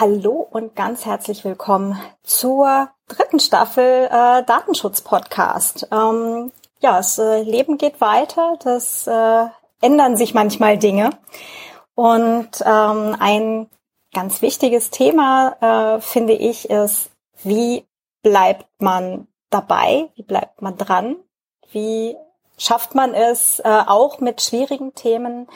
Hallo und ganz herzlich willkommen zur dritten Staffel äh, Datenschutz Podcast. Ähm, ja, das äh, Leben geht weiter, das äh, ändern sich manchmal Dinge. Und ähm, ein ganz wichtiges Thema äh, finde ich ist, wie bleibt man dabei, wie bleibt man dran, wie schafft man es äh, auch mit schwierigen Themen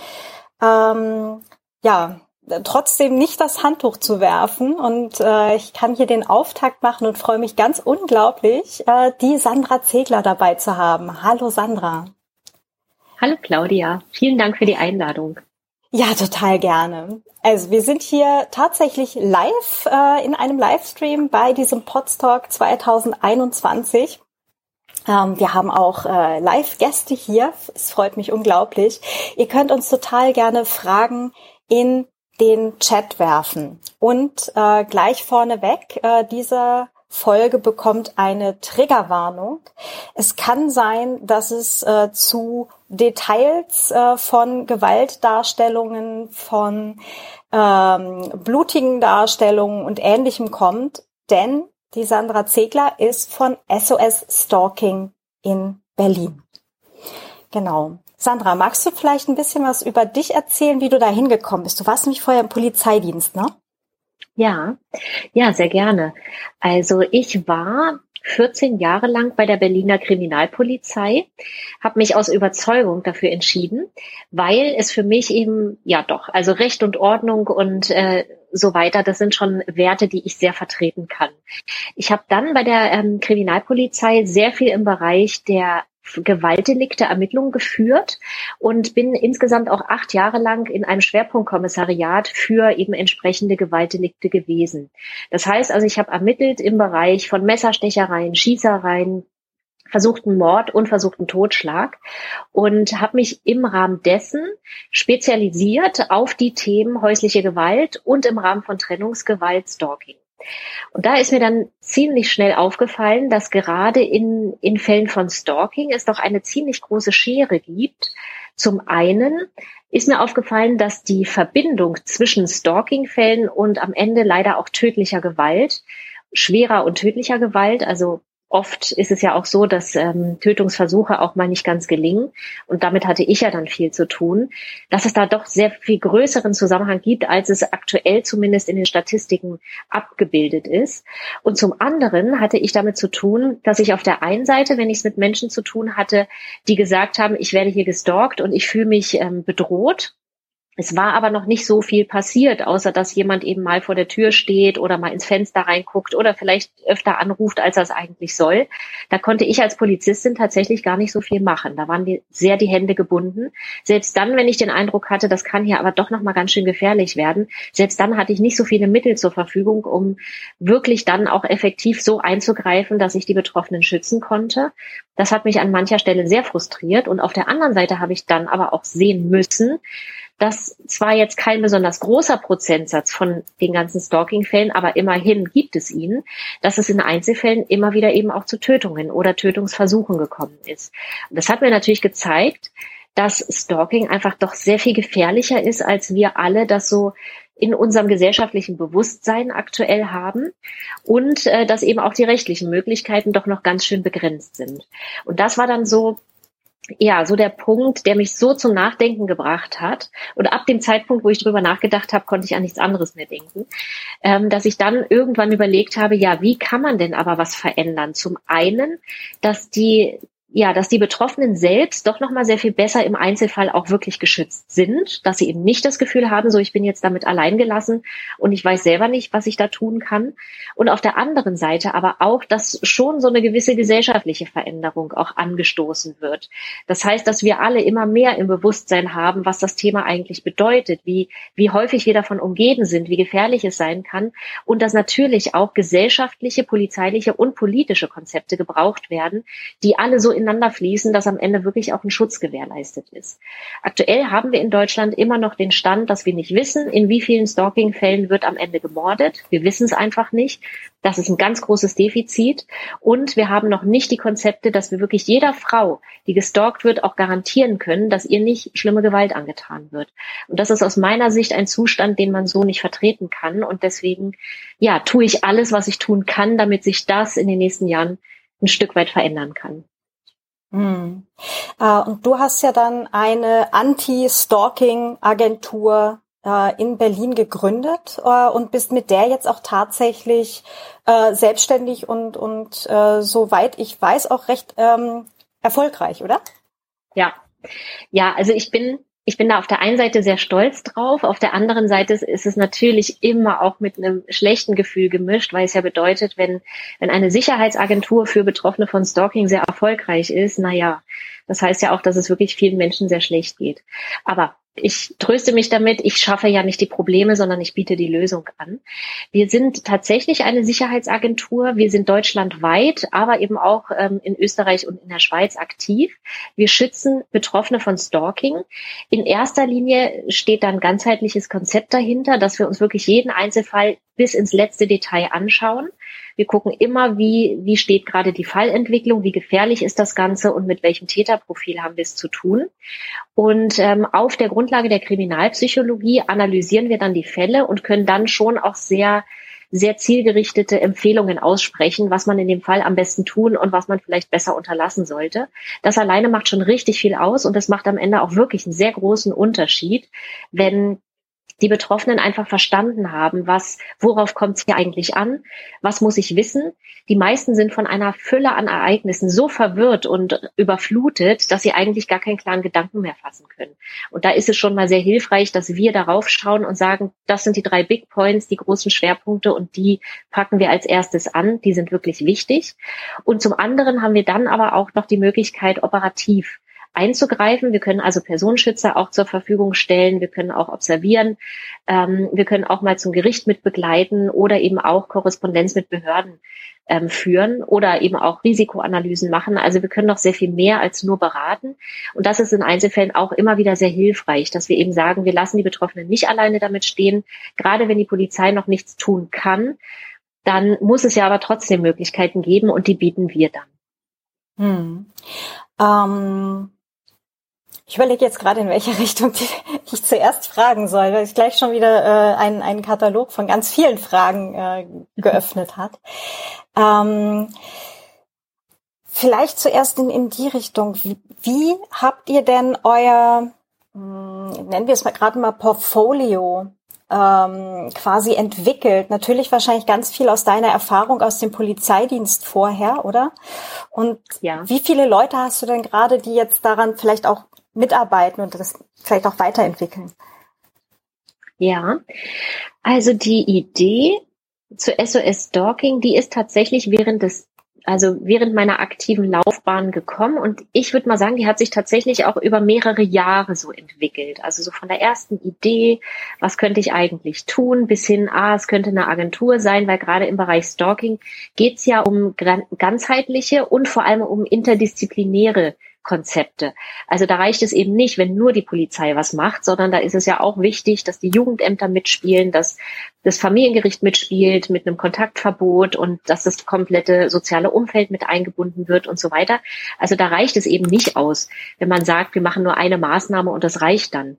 ähm, ja trotzdem nicht das Handtuch zu werfen. Und äh, ich kann hier den Auftakt machen und freue mich ganz unglaublich, äh, die Sandra Zegler dabei zu haben. Hallo Sandra. Hallo Claudia, vielen Dank für die Einladung. Ja, total gerne. Also wir sind hier tatsächlich live äh, in einem Livestream bei diesem Podstock 2021. Ähm, wir haben auch äh, Live-Gäste hier. Es freut mich unglaublich. Ihr könnt uns total gerne Fragen in den Chat werfen. Und äh, gleich vorneweg, äh, diese Folge bekommt eine Triggerwarnung. Es kann sein, dass es äh, zu Details äh, von Gewaltdarstellungen, von ähm, blutigen Darstellungen und ähnlichem kommt, denn die Sandra Zegler ist von SOS Stalking in Berlin. Genau. Sandra, magst du vielleicht ein bisschen was über dich erzählen, wie du da hingekommen bist? Du warst nämlich vorher im Polizeidienst, ne? Ja, ja, sehr gerne. Also ich war 14 Jahre lang bei der Berliner Kriminalpolizei, habe mich aus Überzeugung dafür entschieden, weil es für mich eben, ja doch, also Recht und Ordnung und äh, so weiter, das sind schon Werte, die ich sehr vertreten kann. Ich habe dann bei der ähm, Kriminalpolizei sehr viel im Bereich der Gewaltdelikte Ermittlungen geführt und bin insgesamt auch acht Jahre lang in einem Schwerpunktkommissariat für eben entsprechende Gewaltdelikte gewesen. Das heißt also, ich habe ermittelt im Bereich von Messerstechereien, Schießereien, versuchten Mord und versuchten Totschlag und habe mich im Rahmen dessen spezialisiert auf die Themen häusliche Gewalt und im Rahmen von Trennungsgewalt Stalking. Und da ist mir dann ziemlich schnell aufgefallen, dass gerade in, in Fällen von Stalking es doch eine ziemlich große Schere gibt. Zum einen ist mir aufgefallen, dass die Verbindung zwischen Stalking-Fällen und am Ende leider auch tödlicher Gewalt, schwerer und tödlicher Gewalt, also oft ist es ja auch so, dass ähm, Tötungsversuche auch mal nicht ganz gelingen. Und damit hatte ich ja dann viel zu tun, dass es da doch sehr viel größeren Zusammenhang gibt, als es aktuell zumindest in den Statistiken abgebildet ist. Und zum anderen hatte ich damit zu tun, dass ich auf der einen Seite, wenn ich es mit Menschen zu tun hatte, die gesagt haben, ich werde hier gestalkt und ich fühle mich ähm, bedroht es war aber noch nicht so viel passiert, außer dass jemand eben mal vor der Tür steht oder mal ins Fenster reinguckt oder vielleicht öfter anruft, als er es eigentlich soll. Da konnte ich als Polizistin tatsächlich gar nicht so viel machen. Da waren die, sehr die Hände gebunden. Selbst dann, wenn ich den Eindruck hatte, das kann hier aber doch noch mal ganz schön gefährlich werden, selbst dann hatte ich nicht so viele Mittel zur Verfügung, um wirklich dann auch effektiv so einzugreifen, dass ich die Betroffenen schützen konnte. Das hat mich an mancher Stelle sehr frustriert. Und auf der anderen Seite habe ich dann aber auch sehen müssen, dass zwar jetzt kein besonders großer Prozentsatz von den ganzen Stalking-Fällen, aber immerhin gibt es ihn, dass es in Einzelfällen immer wieder eben auch zu Tötungen oder Tötungsversuchen gekommen ist. Und das hat mir natürlich gezeigt, dass Stalking einfach doch sehr viel gefährlicher ist, als wir alle das so in unserem gesellschaftlichen Bewusstsein aktuell haben und äh, dass eben auch die rechtlichen Möglichkeiten doch noch ganz schön begrenzt sind. Und das war dann so ja, so der Punkt, der mich so zum Nachdenken gebracht hat. Und ab dem Zeitpunkt, wo ich drüber nachgedacht habe, konnte ich an nichts anderes mehr denken, ähm, dass ich dann irgendwann überlegt habe, ja, wie kann man denn aber was verändern? Zum einen, dass die ja, dass die Betroffenen selbst doch noch mal sehr viel besser im Einzelfall auch wirklich geschützt sind, dass sie eben nicht das Gefühl haben, so ich bin jetzt damit allein gelassen und ich weiß selber nicht, was ich da tun kann. Und auf der anderen Seite aber auch, dass schon so eine gewisse gesellschaftliche Veränderung auch angestoßen wird. Das heißt, dass wir alle immer mehr im Bewusstsein haben, was das Thema eigentlich bedeutet, wie wie häufig wir davon umgeben sind, wie gefährlich es sein kann und dass natürlich auch gesellschaftliche, polizeiliche und politische Konzepte gebraucht werden, die alle so ineinander fließen, dass am Ende wirklich auch ein Schutz gewährleistet ist. Aktuell haben wir in Deutschland immer noch den Stand, dass wir nicht wissen, in wie vielen Stalking-Fällen wird am Ende gemordet. Wir wissen es einfach nicht. Das ist ein ganz großes Defizit. Und wir haben noch nicht die Konzepte, dass wir wirklich jeder Frau, die gestalkt wird, auch garantieren können, dass ihr nicht schlimme Gewalt angetan wird. Und das ist aus meiner Sicht ein Zustand, den man so nicht vertreten kann. Und deswegen, ja, tue ich alles, was ich tun kann, damit sich das in den nächsten Jahren ein Stück weit verändern kann. Hm. Äh, und du hast ja dann eine Anti-Stalking-Agentur äh, in Berlin gegründet äh, und bist mit der jetzt auch tatsächlich äh, selbstständig und, und soweit ich weiß auch recht ähm, erfolgreich, oder? Ja. Ja, also ich bin ich bin da auf der einen Seite sehr stolz drauf, auf der anderen Seite ist es natürlich immer auch mit einem schlechten Gefühl gemischt, weil es ja bedeutet, wenn, wenn eine Sicherheitsagentur für Betroffene von Stalking sehr erfolgreich ist, na ja, das heißt ja auch, dass es wirklich vielen Menschen sehr schlecht geht. Aber ich tröste mich damit, ich schaffe ja nicht die Probleme, sondern ich biete die Lösung an. Wir sind tatsächlich eine Sicherheitsagentur. Wir sind deutschlandweit, aber eben auch ähm, in Österreich und in der Schweiz aktiv. Wir schützen Betroffene von Stalking. In erster Linie steht da ein ganzheitliches Konzept dahinter, dass wir uns wirklich jeden Einzelfall bis ins letzte Detail anschauen. Wir gucken immer, wie, wie steht gerade die Fallentwicklung, wie gefährlich ist das Ganze und mit welchem Täterprofil haben wir es zu tun. Und ähm, auf der Grundlage der Kriminalpsychologie analysieren wir dann die Fälle und können dann schon auch sehr sehr zielgerichtete Empfehlungen aussprechen, was man in dem Fall am besten tun und was man vielleicht besser unterlassen sollte. Das alleine macht schon richtig viel aus und das macht am Ende auch wirklich einen sehr großen Unterschied, wenn die Betroffenen einfach verstanden haben, was, worauf kommt es hier eigentlich an, was muss ich wissen. Die meisten sind von einer Fülle an Ereignissen so verwirrt und überflutet, dass sie eigentlich gar keinen klaren Gedanken mehr fassen können. Und da ist es schon mal sehr hilfreich, dass wir darauf schauen und sagen, das sind die drei Big Points, die großen Schwerpunkte und die packen wir als erstes an. Die sind wirklich wichtig. Und zum anderen haben wir dann aber auch noch die Möglichkeit, operativ einzugreifen. Wir können also Personenschützer auch zur Verfügung stellen. Wir können auch observieren. Ähm, wir können auch mal zum Gericht mit begleiten oder eben auch Korrespondenz mit Behörden ähm, führen oder eben auch Risikoanalysen machen. Also wir können noch sehr viel mehr als nur beraten. Und das ist in Einzelfällen auch immer wieder sehr hilfreich, dass wir eben sagen, wir lassen die Betroffenen nicht alleine damit stehen. Gerade wenn die Polizei noch nichts tun kann, dann muss es ja aber trotzdem Möglichkeiten geben und die bieten wir dann. Hm. Ähm, ich überlege jetzt gerade, in welche Richtung ich zuerst fragen soll, weil es gleich schon wieder äh, einen, einen Katalog von ganz vielen Fragen äh, geöffnet hat. Ähm, vielleicht zuerst in, in die Richtung. Wie, wie habt ihr denn euer, mh, hm, nennen wir es mal gerade mal Portfolio ähm, quasi entwickelt? Natürlich wahrscheinlich ganz viel aus deiner Erfahrung aus dem Polizeidienst vorher, oder? Und ja. wie viele Leute hast du denn gerade, die jetzt daran vielleicht auch mitarbeiten und das vielleicht auch weiterentwickeln? Ja, also die Idee zu SOS Stalking, die ist tatsächlich während des also während meiner aktiven Laufbahn gekommen und ich würde mal sagen, die hat sich tatsächlich auch über mehrere Jahre so entwickelt. Also so von der ersten Idee, was könnte ich eigentlich tun, bis hin, ah, es könnte eine Agentur sein, weil gerade im Bereich Stalking geht es ja um ganzheitliche und vor allem um interdisziplinäre Konzepte. Also da reicht es eben nicht, wenn nur die Polizei was macht, sondern da ist es ja auch wichtig, dass die Jugendämter mitspielen, dass das Familiengericht mitspielt mit einem Kontaktverbot und dass das komplette soziale Umfeld mit eingebunden wird und so weiter. Also da reicht es eben nicht aus, wenn man sagt, wir machen nur eine Maßnahme und das reicht dann.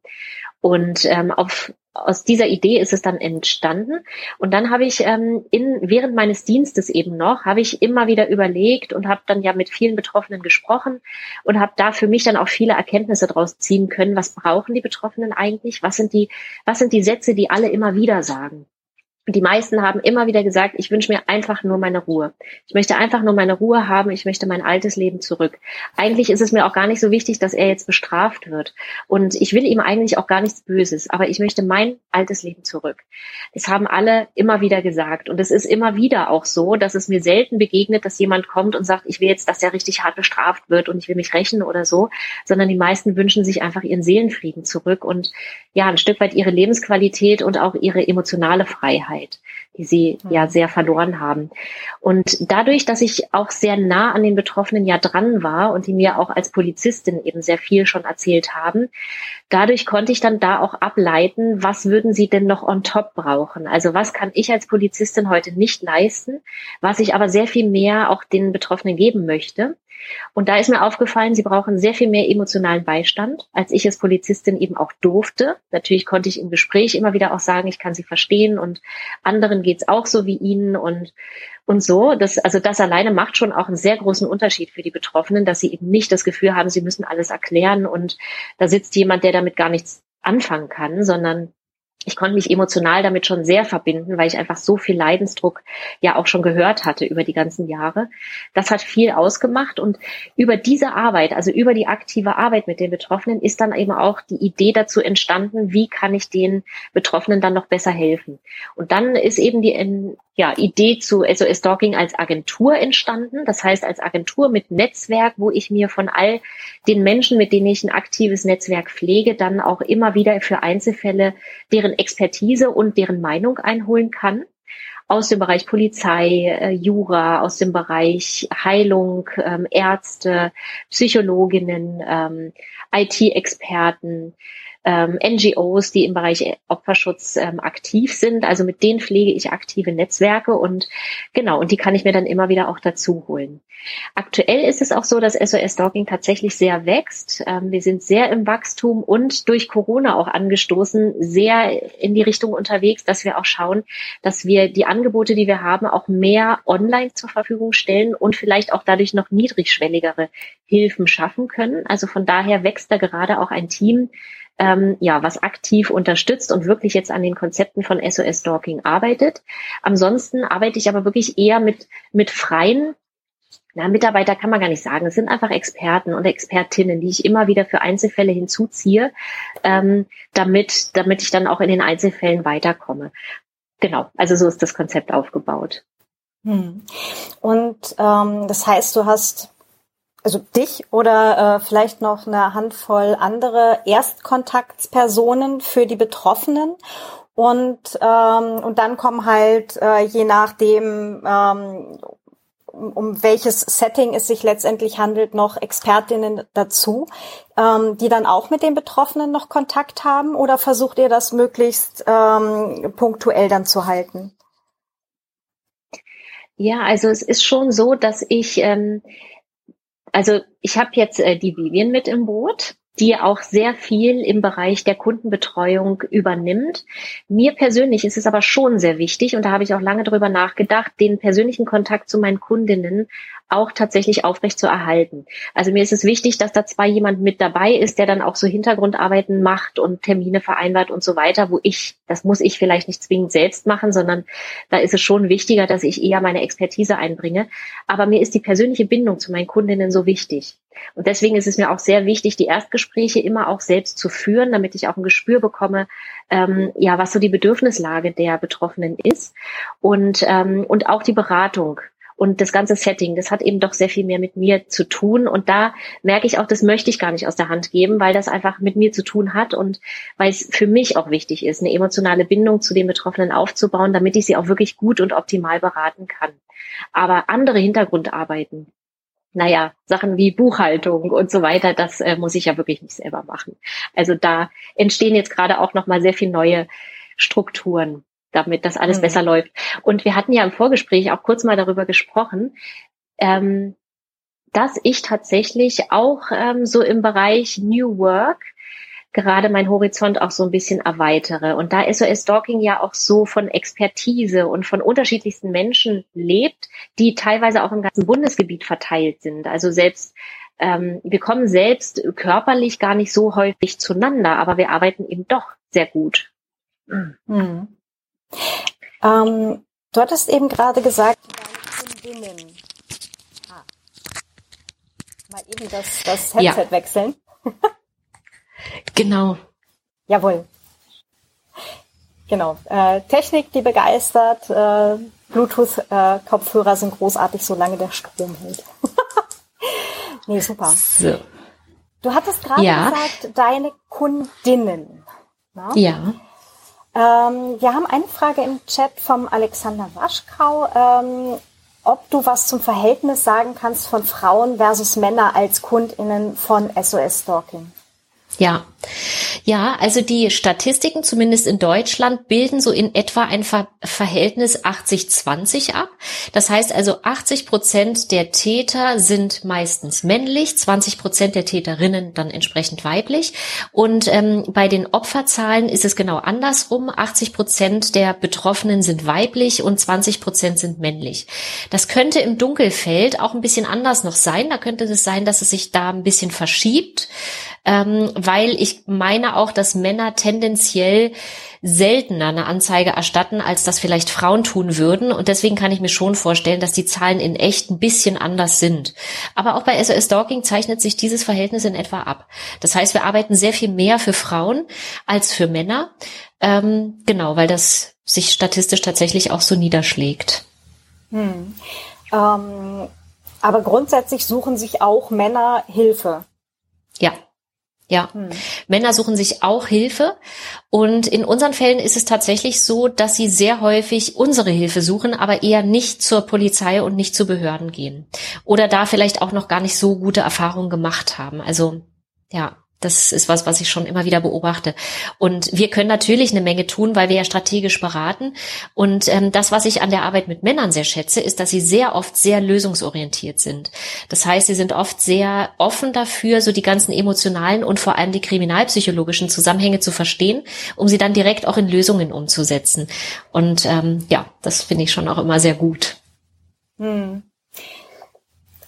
Und ähm, auf, aus dieser Idee ist es dann entstanden. Und dann habe ich ähm, in, während meines Dienstes eben noch, habe ich immer wieder überlegt und habe dann ja mit vielen Betroffenen gesprochen und habe da für mich dann auch viele Erkenntnisse draus ziehen können. Was brauchen die Betroffenen eigentlich? Was sind die, was sind die Sätze, die alle immer wieder sagen? Die meisten haben immer wieder gesagt, ich wünsche mir einfach nur meine Ruhe. Ich möchte einfach nur meine Ruhe haben, ich möchte mein altes Leben zurück. Eigentlich ist es mir auch gar nicht so wichtig, dass er jetzt bestraft wird. Und ich will ihm eigentlich auch gar nichts Böses, aber ich möchte mein altes Leben zurück. Das haben alle immer wieder gesagt. Und es ist immer wieder auch so, dass es mir selten begegnet, dass jemand kommt und sagt, ich will jetzt, dass er richtig hart bestraft wird und ich will mich rächen oder so, sondern die meisten wünschen sich einfach ihren Seelenfrieden zurück und ja, ein Stück weit ihre Lebensqualität und auch ihre emotionale Freiheit. Sicherheit, die sie mhm. ja sehr verloren haben. Und dadurch, dass ich auch sehr nah an den Betroffenen ja dran war und die mir auch als Polizistin eben sehr viel schon erzählt haben, dadurch konnte ich dann da auch ableiten, was würden sie denn noch on top brauchen? Also was kann ich als Polizistin heute nicht leisten, was ich aber sehr viel mehr auch den Betroffenen geben möchte. Und da ist mir aufgefallen, sie brauchen sehr viel mehr emotionalen Beistand, als ich als Polizistin eben auch durfte. Natürlich konnte ich im Gespräch immer wieder auch sagen, ich kann sie verstehen und anderen geht's auch so wie ihnen und, und so. Das, also das alleine macht schon auch einen sehr großen Unterschied für die Betroffenen, dass sie eben nicht das Gefühl haben, sie müssen alles erklären und da sitzt jemand, der damit gar nichts anfangen kann, sondern ich konnte mich emotional damit schon sehr verbinden, weil ich einfach so viel Leidensdruck ja auch schon gehört hatte über die ganzen Jahre. Das hat viel ausgemacht und über diese Arbeit, also über die aktive Arbeit mit den Betroffenen, ist dann eben auch die Idee dazu entstanden, wie kann ich den Betroffenen dann noch besser helfen. Und dann ist eben die ja, Idee zu SOS Stalking als Agentur entstanden. Das heißt, als Agentur mit Netzwerk, wo ich mir von all den Menschen, mit denen ich ein aktives Netzwerk pflege, dann auch immer wieder für Einzelfälle deren Expertise und deren Meinung einholen kann. Aus dem Bereich Polizei, äh, Jura, aus dem Bereich Heilung, ähm, Ärzte, Psychologinnen, ähm, IT-Experten, ähm, NGOs, die im Bereich Opferschutz ähm, aktiv sind. Also mit denen pflege ich aktive Netzwerke und genau, und die kann ich mir dann immer wieder auch dazu holen. Aktuell ist es auch so, dass SOS Stalking tatsächlich sehr wächst. Ähm, wir sind sehr im Wachstum und durch Corona auch angestoßen, sehr in die Richtung unterwegs, dass wir auch schauen, dass wir die Angebote, die wir haben, auch mehr online zur Verfügung stellen und vielleicht auch dadurch noch niedrigschwelligere Hilfen schaffen können. Also von daher wächst da gerade auch ein Team, ähm, ja, was aktiv unterstützt und wirklich jetzt an den Konzepten von SOS Stalking arbeitet. Ansonsten arbeite ich aber wirklich eher mit, mit freien na, Mitarbeiter kann man gar nicht sagen. Es sind einfach Experten und Expertinnen, die ich immer wieder für Einzelfälle hinzuziehe, ähm, damit, damit ich dann auch in den Einzelfällen weiterkomme. Genau, also so ist das Konzept aufgebaut. Hm. Und ähm, das heißt, du hast also dich oder äh, vielleicht noch eine Handvoll andere Erstkontaktspersonen für die Betroffenen. Und, ähm, und dann kommen halt, äh, je nachdem, ähm, um, um welches Setting es sich letztendlich handelt, noch Expertinnen dazu, ähm, die dann auch mit den Betroffenen noch Kontakt haben? Oder versucht ihr das möglichst ähm, punktuell dann zu halten? Ja, also es ist schon so, dass ich ähm, also ich habe jetzt äh, die Vivian mit im Boot die auch sehr viel im Bereich der Kundenbetreuung übernimmt. Mir persönlich ist es aber schon sehr wichtig, und da habe ich auch lange drüber nachgedacht, den persönlichen Kontakt zu meinen Kundinnen auch tatsächlich aufrecht zu erhalten. Also mir ist es wichtig, dass da zwar jemand mit dabei ist, der dann auch so Hintergrundarbeiten macht und Termine vereinbart und so weiter, wo ich, das muss ich vielleicht nicht zwingend selbst machen, sondern da ist es schon wichtiger, dass ich eher meine Expertise einbringe. Aber mir ist die persönliche Bindung zu meinen Kundinnen so wichtig. Und deswegen ist es mir auch sehr wichtig, die Erstgespräche immer auch selbst zu führen, damit ich auch ein Gespür bekomme, ähm, ja, was so die Bedürfnislage der Betroffenen ist und ähm, und auch die Beratung und das ganze Setting, das hat eben doch sehr viel mehr mit mir zu tun. Und da merke ich auch, das möchte ich gar nicht aus der Hand geben, weil das einfach mit mir zu tun hat und weil es für mich auch wichtig ist, eine emotionale Bindung zu den Betroffenen aufzubauen, damit ich sie auch wirklich gut und optimal beraten kann. Aber andere Hintergrundarbeiten, naja, Sachen wie Buchhaltung und so weiter, das äh, muss ich ja wirklich nicht selber machen. Also da entstehen jetzt gerade auch nochmal sehr viel neue Strukturen, damit das alles mhm. besser läuft. Und wir hatten ja im Vorgespräch auch kurz mal darüber gesprochen, ähm, dass ich tatsächlich auch ähm, so im Bereich New Work gerade mein Horizont auch so ein bisschen erweitere. Und da SOS Stalking ja auch so von Expertise und von unterschiedlichsten Menschen lebt, die teilweise auch im ganzen Bundesgebiet verteilt sind. Also selbst ähm, wir kommen selbst körperlich gar nicht so häufig zueinander, aber wir arbeiten eben doch sehr gut. Mhm. Ähm, du hattest eben gerade gesagt, Kundinnen. Ah. Mal eben das, das Headset ja. wechseln. Genau. Jawohl. Genau. Äh, Technik, die begeistert. Äh, Bluetooth-Kopfhörer äh, sind großartig, solange der Strom hält. nee, super. So. Du hattest gerade ja. gesagt, deine Kundinnen. Na? Ja. Ähm, wir haben eine Frage im Chat vom Alexander Waschkau. Ähm, ob du was zum Verhältnis sagen kannst von Frauen versus Männer als KundInnen von SOS Stalking. Ja, ja, also die Statistiken, zumindest in Deutschland, bilden so in etwa ein Ver Verhältnis 80-20 ab. Das heißt also, 80 Prozent der Täter sind meistens männlich, 20 Prozent der Täterinnen dann entsprechend weiblich. Und ähm, bei den Opferzahlen ist es genau andersrum. 80 Prozent der Betroffenen sind weiblich und 20 Prozent sind männlich. Das könnte im Dunkelfeld auch ein bisschen anders noch sein. Da könnte es sein, dass es sich da ein bisschen verschiebt ähm, weil ich meine auch, dass Männer tendenziell seltener eine Anzeige erstatten, als das vielleicht Frauen tun würden. Und deswegen kann ich mir schon vorstellen, dass die Zahlen in echt ein bisschen anders sind. Aber auch bei SOS Stalking zeichnet sich dieses Verhältnis in etwa ab. Das heißt, wir arbeiten sehr viel mehr für Frauen als für Männer. Ähm, genau, weil das sich statistisch tatsächlich auch so niederschlägt. Hm. Ähm, aber grundsätzlich suchen sich auch Männer Hilfe. Ja. Ja, hm. Männer suchen sich auch Hilfe und in unseren Fällen ist es tatsächlich so, dass sie sehr häufig unsere Hilfe suchen, aber eher nicht zur Polizei und nicht zu Behörden gehen oder da vielleicht auch noch gar nicht so gute Erfahrungen gemacht haben. Also ja, das ist was, was ich schon immer wieder beobachte. Und wir können natürlich eine Menge tun, weil wir ja strategisch beraten. Und ähm, das, was ich an der Arbeit mit Männern sehr schätze, ist, dass sie sehr oft sehr lösungsorientiert sind. Das heißt, sie sind oft sehr offen dafür, so die ganzen emotionalen und vor allem die kriminalpsychologischen Zusammenhänge zu verstehen, um sie dann direkt auch in Lösungen umzusetzen. Und ähm, ja, das finde ich schon auch immer sehr gut. Hm.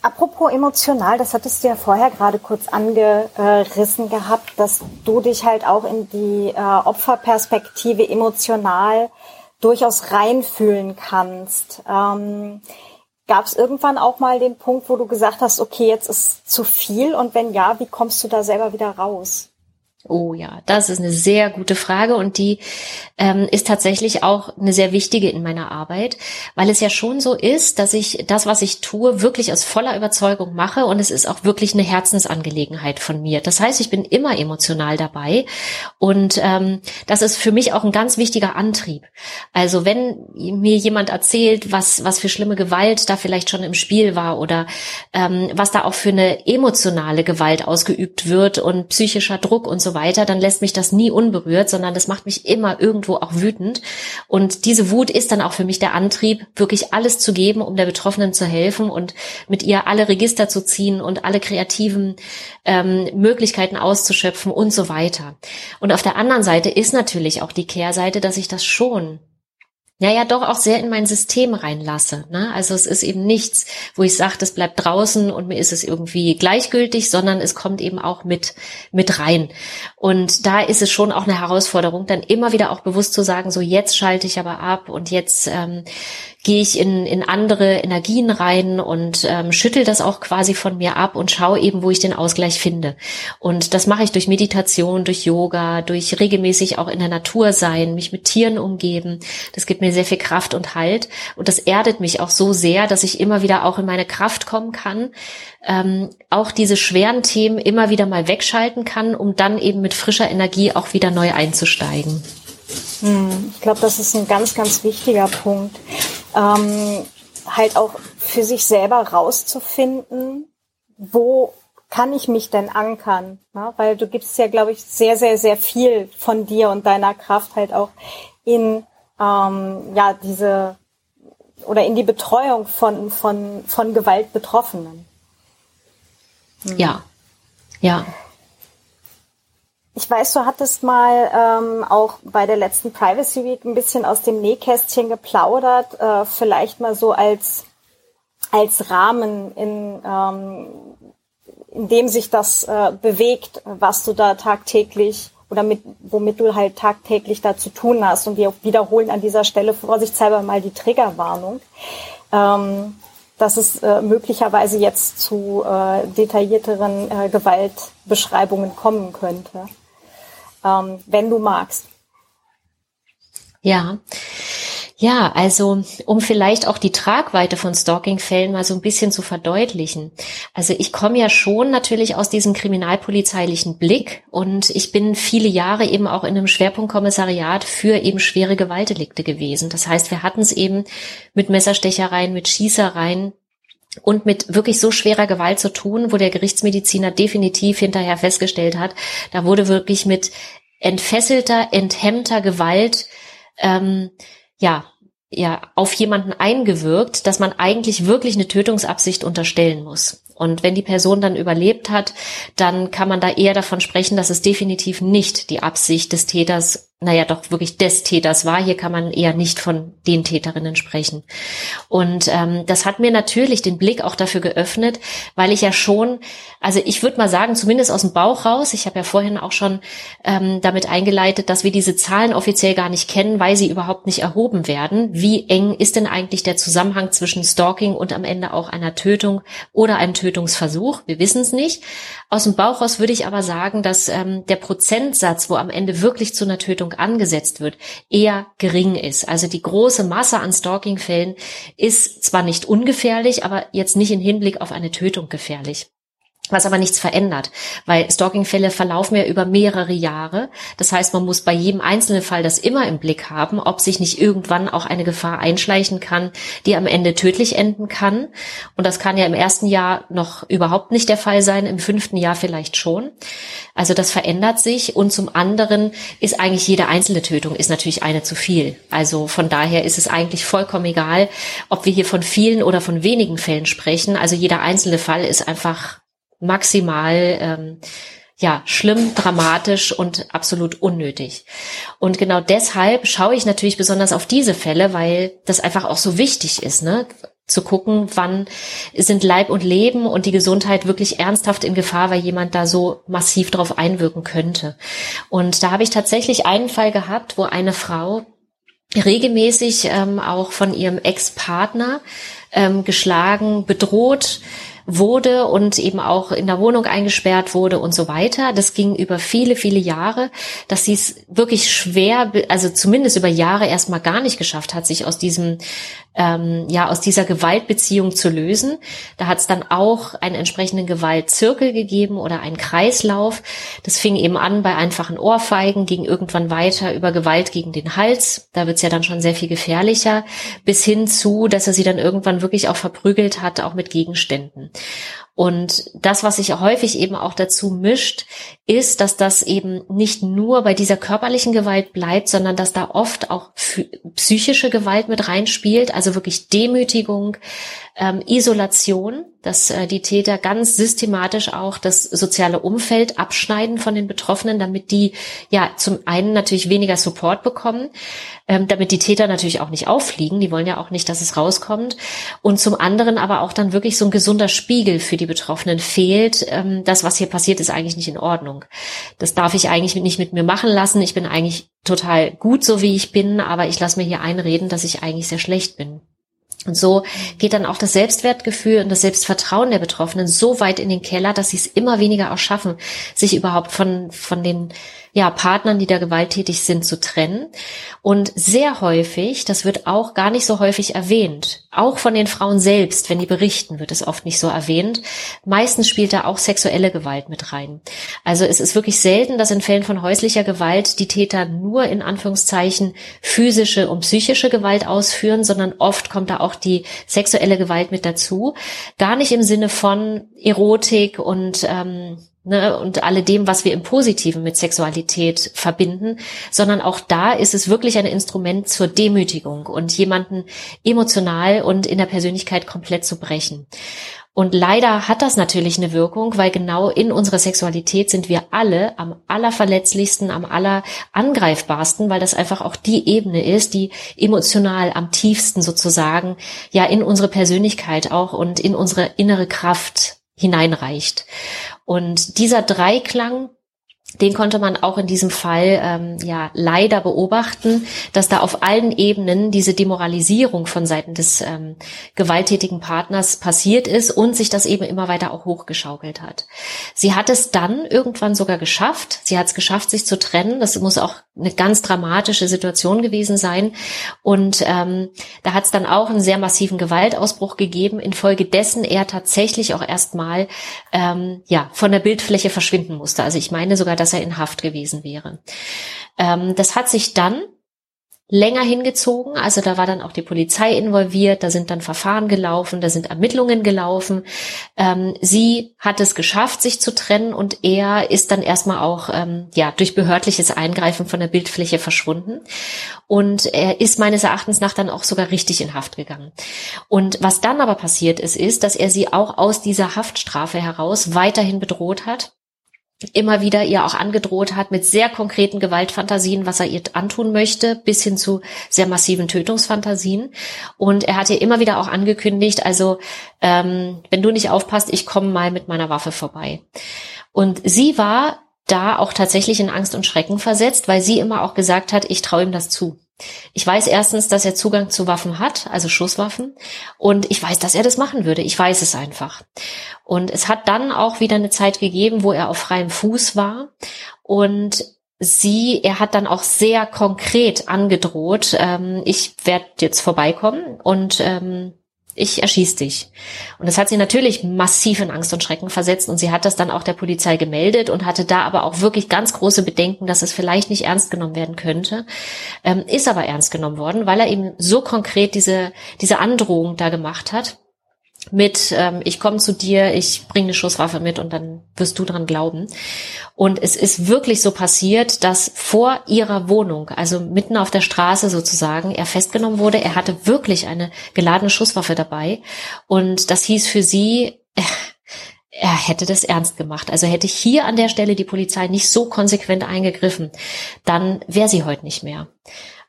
Apropos emotional, das hattest du ja vorher gerade kurz angerissen gehabt, dass du dich halt auch in die äh, Opferperspektive emotional durchaus reinfühlen kannst. Ähm, Gab es irgendwann auch mal den Punkt, wo du gesagt hast, okay, jetzt ist zu viel und wenn ja, wie kommst du da selber wieder raus? Oh ja, das ist eine sehr gute Frage und die ähm, ist tatsächlich auch eine sehr wichtige in meiner Arbeit, weil es ja schon so ist, dass ich das, was ich tue, wirklich aus voller Überzeugung mache und es ist auch wirklich eine Herzensangelegenheit von mir. Das heißt, ich bin immer emotional dabei und ähm, das ist für mich auch ein ganz wichtiger Antrieb. Also wenn mir jemand erzählt, was was für schlimme Gewalt da vielleicht schon im Spiel war oder ähm, was da auch für eine emotionale Gewalt ausgeübt wird und psychischer Druck und so weiter, dann lässt mich das nie unberührt, sondern das macht mich immer irgendwo auch wütend. Und diese Wut ist dann auch für mich der Antrieb, wirklich alles zu geben, um der Betroffenen zu helfen und mit ihr alle Register zu ziehen und alle kreativen ähm, Möglichkeiten auszuschöpfen und so weiter. Und auf der anderen Seite ist natürlich auch die Kehrseite, dass ich das schon ja, ja, doch auch sehr in mein System reinlasse. Ne? Also es ist eben nichts, wo ich sage, das bleibt draußen und mir ist es irgendwie gleichgültig, sondern es kommt eben auch mit, mit rein. Und da ist es schon auch eine Herausforderung, dann immer wieder auch bewusst zu sagen, so jetzt schalte ich aber ab und jetzt ähm, gehe ich in, in andere Energien rein und ähm, schüttel das auch quasi von mir ab und schaue eben, wo ich den Ausgleich finde. Und das mache ich durch Meditation, durch Yoga, durch regelmäßig auch in der Natur sein, mich mit Tieren umgeben. Das gibt mir sehr viel Kraft und Halt. Und das erdet mich auch so sehr, dass ich immer wieder auch in meine Kraft kommen kann, ähm, auch diese schweren Themen immer wieder mal wegschalten kann, um dann eben mit frischer Energie auch wieder neu einzusteigen. Hm, ich glaube, das ist ein ganz, ganz wichtiger Punkt. Ähm, halt auch für sich selber rauszufinden, wo kann ich mich denn ankern? Ne? Weil du gibst ja, glaube ich, sehr, sehr, sehr viel von dir und deiner Kraft halt auch in ähm, ja diese oder in die Betreuung von von von Gewaltbetroffenen. Hm. Ja, ja. Ich weiß, du hattest mal ähm, auch bei der letzten Privacy Week ein bisschen aus dem Nähkästchen geplaudert, äh, vielleicht mal so als als Rahmen, in, ähm, in dem sich das äh, bewegt, was du da tagtäglich oder mit, womit du halt tagtäglich da zu tun hast. Und wir wiederholen an dieser Stelle vorsichtshalber mal die Triggerwarnung, ähm, dass es äh, möglicherweise jetzt zu äh, detaillierteren äh, Gewaltbeschreibungen kommen könnte ähm, wenn du magst. Ja. Ja, also um vielleicht auch die Tragweite von Stalking-Fällen mal so ein bisschen zu verdeutlichen. Also ich komme ja schon natürlich aus diesem kriminalpolizeilichen Blick und ich bin viele Jahre eben auch in einem Schwerpunktkommissariat für eben schwere Gewaltdelikte gewesen. Das heißt, wir hatten es eben mit Messerstechereien, mit Schießereien, und mit wirklich so schwerer Gewalt zu tun, wo der Gerichtsmediziner definitiv hinterher festgestellt hat, da wurde wirklich mit entfesselter, enthemmter Gewalt ähm, ja ja auf jemanden eingewirkt, dass man eigentlich wirklich eine Tötungsabsicht unterstellen muss. Und wenn die Person dann überlebt hat, dann kann man da eher davon sprechen, dass es definitiv nicht die Absicht des Täters naja, doch wirklich des Täters war. Hier kann man eher nicht von den Täterinnen sprechen. Und ähm, das hat mir natürlich den Blick auch dafür geöffnet, weil ich ja schon, also ich würde mal sagen, zumindest aus dem Bauch raus, ich habe ja vorhin auch schon ähm, damit eingeleitet, dass wir diese Zahlen offiziell gar nicht kennen, weil sie überhaupt nicht erhoben werden. Wie eng ist denn eigentlich der Zusammenhang zwischen Stalking und am Ende auch einer Tötung oder einem Tötungsversuch? Wir wissen es nicht. Aus dem Bauch raus würde ich aber sagen, dass ähm, der Prozentsatz, wo am Ende wirklich zu einer Tötung angesetzt wird, eher gering ist. Also die große Masse an Stalking-Fällen ist zwar nicht ungefährlich, aber jetzt nicht in Hinblick auf eine Tötung gefährlich was aber nichts verändert, weil Stalking-Fälle verlaufen ja über mehrere Jahre. Das heißt, man muss bei jedem einzelnen Fall das immer im Blick haben, ob sich nicht irgendwann auch eine Gefahr einschleichen kann, die am Ende tödlich enden kann. Und das kann ja im ersten Jahr noch überhaupt nicht der Fall sein, im fünften Jahr vielleicht schon. Also das verändert sich. Und zum anderen ist eigentlich jede einzelne Tötung ist natürlich eine zu viel. Also von daher ist es eigentlich vollkommen egal, ob wir hier von vielen oder von wenigen Fällen sprechen. Also jeder einzelne Fall ist einfach maximal ähm, ja schlimm, dramatisch und absolut unnötig. Und genau deshalb schaue ich natürlich besonders auf diese Fälle, weil das einfach auch so wichtig ist, ne? zu gucken, wann sind Leib und Leben und die Gesundheit wirklich ernsthaft in Gefahr, weil jemand da so massiv drauf einwirken könnte. Und da habe ich tatsächlich einen Fall gehabt, wo eine Frau regelmäßig ähm, auch von ihrem Ex-Partner ähm, geschlagen, bedroht, wurde und eben auch in der Wohnung eingesperrt wurde und so weiter. Das ging über viele, viele Jahre, dass sie es wirklich schwer, also zumindest über Jahre erstmal gar nicht geschafft hat, sich aus diesem ähm, ja aus dieser Gewaltbeziehung zu lösen. Da hat es dann auch einen entsprechenden Gewaltzirkel gegeben oder einen Kreislauf. Das fing eben an bei einfachen Ohrfeigen, ging irgendwann weiter über Gewalt gegen den Hals. Da wird's ja dann schon sehr viel gefährlicher, bis hin zu, dass er sie dann irgendwann wirklich auch verprügelt hat, auch mit Gegenständen. Und das, was sich häufig eben auch dazu mischt, ist, dass das eben nicht nur bei dieser körperlichen Gewalt bleibt, sondern dass da oft auch psychische Gewalt mit reinspielt, also wirklich Demütigung, ähm, Isolation, dass äh, die Täter ganz systematisch auch das soziale Umfeld abschneiden von den Betroffenen, damit die ja zum einen natürlich weniger Support bekommen, ähm, damit die Täter natürlich auch nicht auffliegen, die wollen ja auch nicht, dass es rauskommt, und zum anderen aber auch dann wirklich so ein gesunder Spiegel für die Betroffenen fehlt. Ähm, das, was hier passiert, ist eigentlich nicht in Ordnung. Das darf ich eigentlich nicht mit mir machen lassen. Ich bin eigentlich total gut, so wie ich bin, aber ich lasse mir hier einreden, dass ich eigentlich sehr schlecht bin. Und so geht dann auch das Selbstwertgefühl und das Selbstvertrauen der Betroffenen so weit in den Keller, dass sie es immer weniger auch schaffen, sich überhaupt von, von den ja, Partnern, die da gewalttätig sind, zu trennen. Und sehr häufig, das wird auch gar nicht so häufig erwähnt, auch von den Frauen selbst, wenn die berichten, wird es oft nicht so erwähnt. Meistens spielt da auch sexuelle Gewalt mit rein. Also es ist wirklich selten, dass in Fällen von häuslicher Gewalt die Täter nur in Anführungszeichen physische und psychische Gewalt ausführen, sondern oft kommt da auch die sexuelle Gewalt mit dazu. Gar nicht im Sinne von Erotik und ähm, ne, und alledem, was wir im Positiven mit Sexualität verbinden, sondern auch da ist es wirklich ein Instrument zur Demütigung und jemanden emotional und in der Persönlichkeit komplett zu brechen. Und leider hat das natürlich eine Wirkung, weil genau in unserer Sexualität sind wir alle am allerverletzlichsten, am allerangreifbarsten, weil das einfach auch die Ebene ist, die emotional am tiefsten sozusagen ja in unsere Persönlichkeit auch und in unsere innere Kraft hineinreicht. Und dieser Dreiklang den konnte man auch in diesem Fall ähm, ja leider beobachten, dass da auf allen Ebenen diese Demoralisierung von Seiten des ähm, gewalttätigen Partners passiert ist und sich das eben immer weiter auch hochgeschaukelt hat. Sie hat es dann irgendwann sogar geschafft. Sie hat es geschafft, sich zu trennen. Das muss auch eine ganz dramatische Situation gewesen sein. Und ähm, da hat es dann auch einen sehr massiven Gewaltausbruch gegeben, infolgedessen er tatsächlich auch erstmal ähm, ja von der Bildfläche verschwinden musste. Also ich meine sogar, dass er in Haft gewesen wäre. Ähm, das hat sich dann länger hingezogen. Also da war dann auch die Polizei involviert, da sind dann Verfahren gelaufen, da sind Ermittlungen gelaufen. Ähm, sie hat es geschafft, sich zu trennen und er ist dann erstmal auch ähm, ja durch behördliches Eingreifen von der Bildfläche verschwunden. Und er ist meines Erachtens nach dann auch sogar richtig in Haft gegangen. Und was dann aber passiert ist, ist, dass er sie auch aus dieser Haftstrafe heraus weiterhin bedroht hat immer wieder ihr auch angedroht hat mit sehr konkreten Gewaltfantasien, was er ihr antun möchte, bis hin zu sehr massiven Tötungsfantasien. Und er hat ihr immer wieder auch angekündigt, also ähm, wenn du nicht aufpasst, ich komme mal mit meiner Waffe vorbei. Und sie war da auch tatsächlich in Angst und Schrecken versetzt, weil sie immer auch gesagt hat, ich traue ihm das zu. Ich weiß erstens, dass er Zugang zu Waffen hat, also Schusswaffen, und ich weiß, dass er das machen würde. Ich weiß es einfach. Und es hat dann auch wieder eine Zeit gegeben, wo er auf freiem Fuß war und sie, er hat dann auch sehr konkret angedroht, ähm, ich werde jetzt vorbeikommen und ähm, ich erschieß dich. Und das hat sie natürlich massiv in Angst und Schrecken versetzt und sie hat das dann auch der Polizei gemeldet und hatte da aber auch wirklich ganz große Bedenken, dass es vielleicht nicht ernst genommen werden könnte. Ähm, ist aber ernst genommen worden, weil er eben so konkret diese, diese Androhung da gemacht hat mit, ähm, ich komme zu dir, ich bringe eine Schusswaffe mit und dann wirst du dran glauben. Und es ist wirklich so passiert, dass vor ihrer Wohnung, also mitten auf der Straße sozusagen, er festgenommen wurde. Er hatte wirklich eine geladene Schusswaffe dabei. Und das hieß für sie, er hätte das ernst gemacht. Also hätte hier an der Stelle die Polizei nicht so konsequent eingegriffen, dann wäre sie heute nicht mehr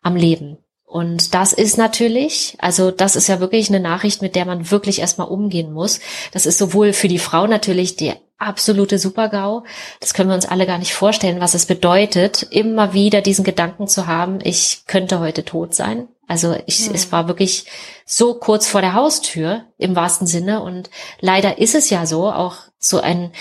am Leben. Und das ist natürlich, also das ist ja wirklich eine Nachricht, mit der man wirklich erstmal umgehen muss. Das ist sowohl für die Frau natürlich die absolute Supergau. Das können wir uns alle gar nicht vorstellen, was es bedeutet, immer wieder diesen Gedanken zu haben, ich könnte heute tot sein. Also ich, mhm. es war wirklich so kurz vor der Haustür im wahrsten Sinne. Und leider ist es ja so, auch so ein,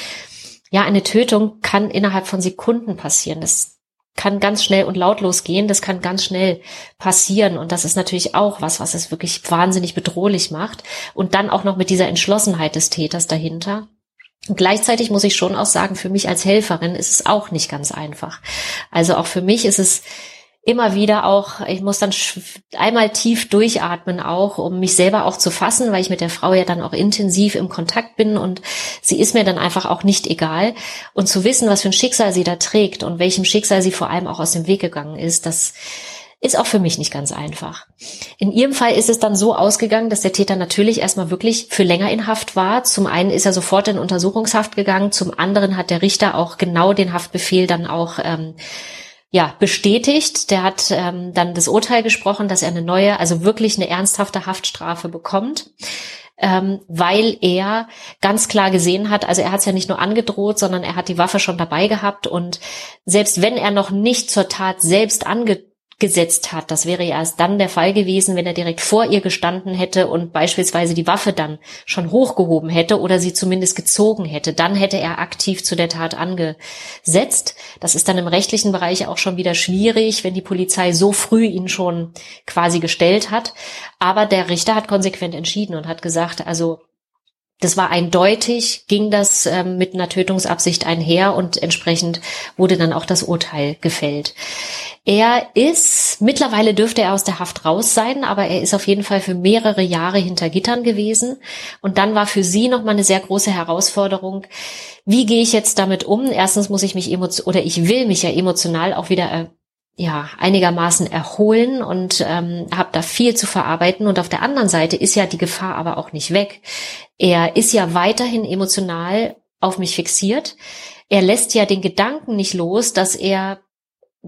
ja, eine Tötung kann innerhalb von Sekunden passieren. Das kann ganz schnell und lautlos gehen, das kann ganz schnell passieren und das ist natürlich auch was, was es wirklich wahnsinnig bedrohlich macht und dann auch noch mit dieser Entschlossenheit des Täters dahinter. Und gleichzeitig muss ich schon auch sagen, für mich als Helferin ist es auch nicht ganz einfach. Also auch für mich ist es immer wieder auch, ich muss dann einmal tief durchatmen auch, um mich selber auch zu fassen, weil ich mit der Frau ja dann auch intensiv im Kontakt bin und sie ist mir dann einfach auch nicht egal. Und zu wissen, was für ein Schicksal sie da trägt und welchem Schicksal sie vor allem auch aus dem Weg gegangen ist, das ist auch für mich nicht ganz einfach. In ihrem Fall ist es dann so ausgegangen, dass der Täter natürlich erstmal wirklich für länger in Haft war. Zum einen ist er sofort in Untersuchungshaft gegangen, zum anderen hat der Richter auch genau den Haftbefehl dann auch ähm, ja, bestätigt. Der hat ähm, dann das Urteil gesprochen, dass er eine neue, also wirklich eine ernsthafte Haftstrafe bekommt. Ähm, weil er ganz klar gesehen hat, also er hat es ja nicht nur angedroht, sondern er hat die Waffe schon dabei gehabt und selbst wenn er noch nicht zur Tat selbst angedroht gesetzt hat. Das wäre ja erst dann der Fall gewesen, wenn er direkt vor ihr gestanden hätte und beispielsweise die Waffe dann schon hochgehoben hätte oder sie zumindest gezogen hätte. Dann hätte er aktiv zu der Tat angesetzt. Das ist dann im rechtlichen Bereich auch schon wieder schwierig, wenn die Polizei so früh ihn schon quasi gestellt hat. Aber der Richter hat konsequent entschieden und hat gesagt, also das war eindeutig, ging das ähm, mit einer Tötungsabsicht einher und entsprechend wurde dann auch das Urteil gefällt. Er ist, mittlerweile dürfte er aus der Haft raus sein, aber er ist auf jeden Fall für mehrere Jahre hinter Gittern gewesen. Und dann war für sie nochmal eine sehr große Herausforderung. Wie gehe ich jetzt damit um? Erstens muss ich mich emotional, oder ich will mich ja emotional auch wieder äh, ja einigermaßen erholen und ähm, habe da viel zu verarbeiten. Und auf der anderen Seite ist ja die Gefahr aber auch nicht weg. Er ist ja weiterhin emotional auf mich fixiert. Er lässt ja den Gedanken nicht los, dass er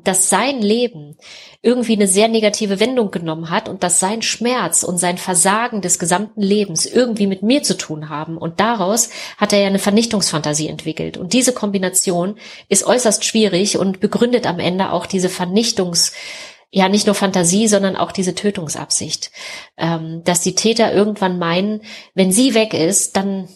dass sein Leben irgendwie eine sehr negative Wendung genommen hat und dass sein Schmerz und sein Versagen des gesamten Lebens irgendwie mit mir zu tun haben. Und daraus hat er ja eine Vernichtungsfantasie entwickelt. Und diese Kombination ist äußerst schwierig und begründet am Ende auch diese Vernichtungs ja nicht nur Fantasie, sondern auch diese Tötungsabsicht, ähm, dass die Täter irgendwann meinen, wenn sie weg ist, dann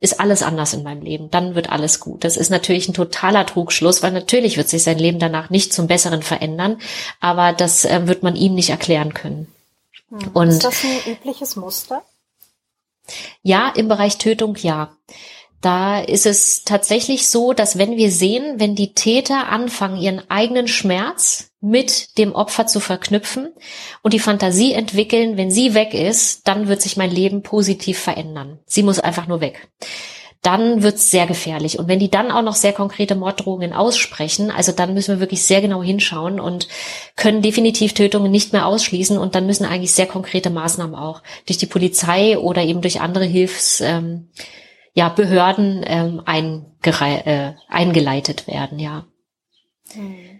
ist alles anders in meinem Leben, dann wird alles gut. Das ist natürlich ein totaler Trugschluss, weil natürlich wird sich sein Leben danach nicht zum Besseren verändern, aber das äh, wird man ihm nicht erklären können. Hm. Und ist das ein übliches Muster? Ja, im Bereich Tötung ja. Da ist es tatsächlich so, dass wenn wir sehen, wenn die Täter anfangen, ihren eigenen Schmerz mit dem Opfer zu verknüpfen und die Fantasie entwickeln, wenn sie weg ist, dann wird sich mein Leben positiv verändern. Sie muss einfach nur weg. Dann wird's sehr gefährlich. Und wenn die dann auch noch sehr konkrete Morddrohungen aussprechen, also dann müssen wir wirklich sehr genau hinschauen und können definitiv Tötungen nicht mehr ausschließen. Und dann müssen eigentlich sehr konkrete Maßnahmen auch durch die Polizei oder eben durch andere Hilfs, ähm, ja, Behörden ähm, äh, eingeleitet werden, ja. Hm.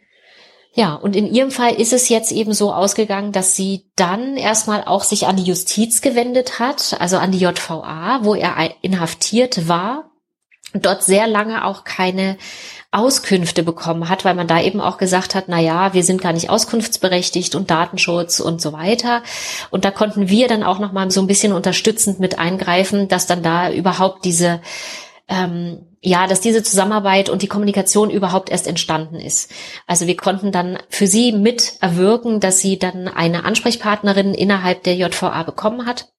Ja, und in ihrem Fall ist es jetzt eben so ausgegangen, dass sie dann erstmal auch sich an die Justiz gewendet hat, also an die JVA, wo er inhaftiert war, und dort sehr lange auch keine Auskünfte bekommen hat, weil man da eben auch gesagt hat, na ja, wir sind gar nicht auskunftsberechtigt und Datenschutz und so weiter. Und da konnten wir dann auch noch mal so ein bisschen unterstützend mit eingreifen, dass dann da überhaupt diese ähm, ja, dass diese Zusammenarbeit und die Kommunikation überhaupt erst entstanden ist. Also wir konnten dann für sie mit erwirken, dass sie dann eine Ansprechpartnerin innerhalb der JVA bekommen hat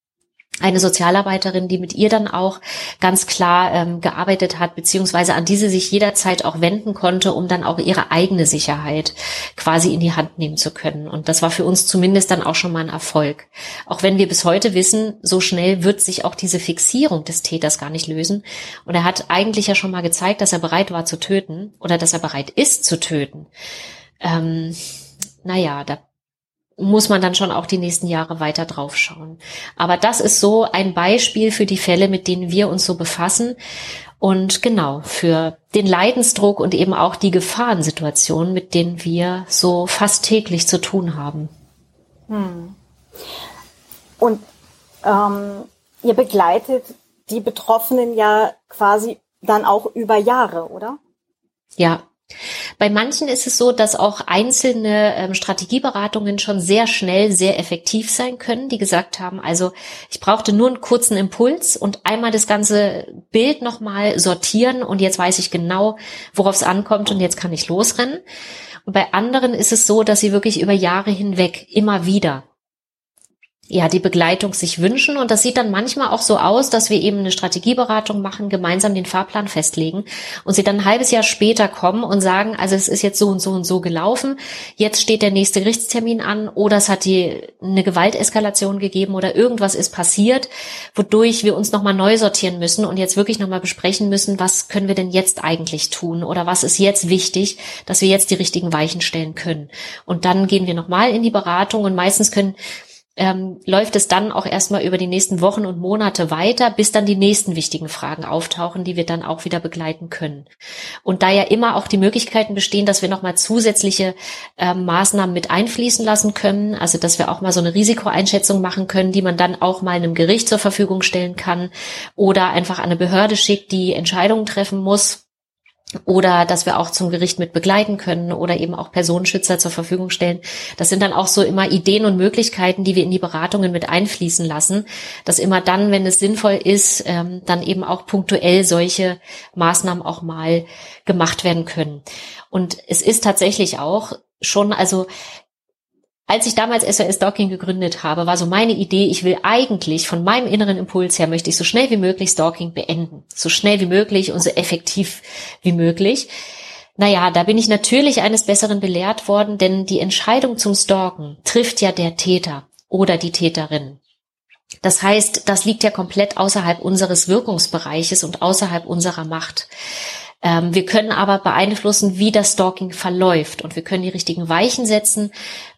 eine Sozialarbeiterin, die mit ihr dann auch ganz klar ähm, gearbeitet hat, beziehungsweise an diese sich jederzeit auch wenden konnte, um dann auch ihre eigene Sicherheit quasi in die Hand nehmen zu können. Und das war für uns zumindest dann auch schon mal ein Erfolg. Auch wenn wir bis heute wissen, so schnell wird sich auch diese Fixierung des Täters gar nicht lösen. Und er hat eigentlich ja schon mal gezeigt, dass er bereit war zu töten oder dass er bereit ist zu töten. Ähm, naja, da muss man dann schon auch die nächsten Jahre weiter draufschauen. Aber das ist so ein Beispiel für die Fälle, mit denen wir uns so befassen. Und genau, für den Leidensdruck und eben auch die Gefahrensituationen, mit denen wir so fast täglich zu tun haben. Hm. Und ähm, ihr begleitet die Betroffenen ja quasi dann auch über Jahre, oder? Ja, bei manchen ist es so, dass auch einzelne ähm, Strategieberatungen schon sehr schnell sehr effektiv sein können, die gesagt haben, also ich brauchte nur einen kurzen Impuls und einmal das ganze Bild nochmal sortieren und jetzt weiß ich genau, worauf es ankommt und jetzt kann ich losrennen. Und bei anderen ist es so, dass sie wirklich über Jahre hinweg immer wieder ja, die Begleitung sich wünschen. Und das sieht dann manchmal auch so aus, dass wir eben eine Strategieberatung machen, gemeinsam den Fahrplan festlegen und sie dann ein halbes Jahr später kommen und sagen, also es ist jetzt so und so und so gelaufen, jetzt steht der nächste Gerichtstermin an oder es hat die eine Gewalteskalation gegeben oder irgendwas ist passiert, wodurch wir uns nochmal neu sortieren müssen und jetzt wirklich nochmal besprechen müssen, was können wir denn jetzt eigentlich tun oder was ist jetzt wichtig, dass wir jetzt die richtigen Weichen stellen können. Und dann gehen wir nochmal in die Beratung und meistens können ähm, läuft es dann auch erstmal über die nächsten Wochen und Monate weiter, bis dann die nächsten wichtigen Fragen auftauchen, die wir dann auch wieder begleiten können. Und da ja immer auch die Möglichkeiten bestehen, dass wir nochmal zusätzliche äh, Maßnahmen mit einfließen lassen können, also dass wir auch mal so eine Risikoeinschätzung machen können, die man dann auch mal einem Gericht zur Verfügung stellen kann oder einfach an eine Behörde schickt, die Entscheidungen treffen muss oder dass wir auch zum Gericht mit begleiten können oder eben auch Personenschützer zur Verfügung stellen. Das sind dann auch so immer Ideen und Möglichkeiten, die wir in die Beratungen mit einfließen lassen, dass immer dann, wenn es sinnvoll ist, ähm, dann eben auch punktuell solche Maßnahmen auch mal gemacht werden können. Und es ist tatsächlich auch schon, also als ich damals SOS Stalking gegründet habe, war so meine Idee, ich will eigentlich von meinem inneren Impuls her, möchte ich so schnell wie möglich Stalking beenden. So schnell wie möglich und so effektiv wie möglich. Naja, da bin ich natürlich eines Besseren belehrt worden, denn die Entscheidung zum Stalken trifft ja der Täter oder die Täterin. Das heißt, das liegt ja komplett außerhalb unseres Wirkungsbereiches und außerhalb unserer Macht. Ähm, wir können aber beeinflussen, wie das Stalking verläuft. Und wir können die richtigen Weichen setzen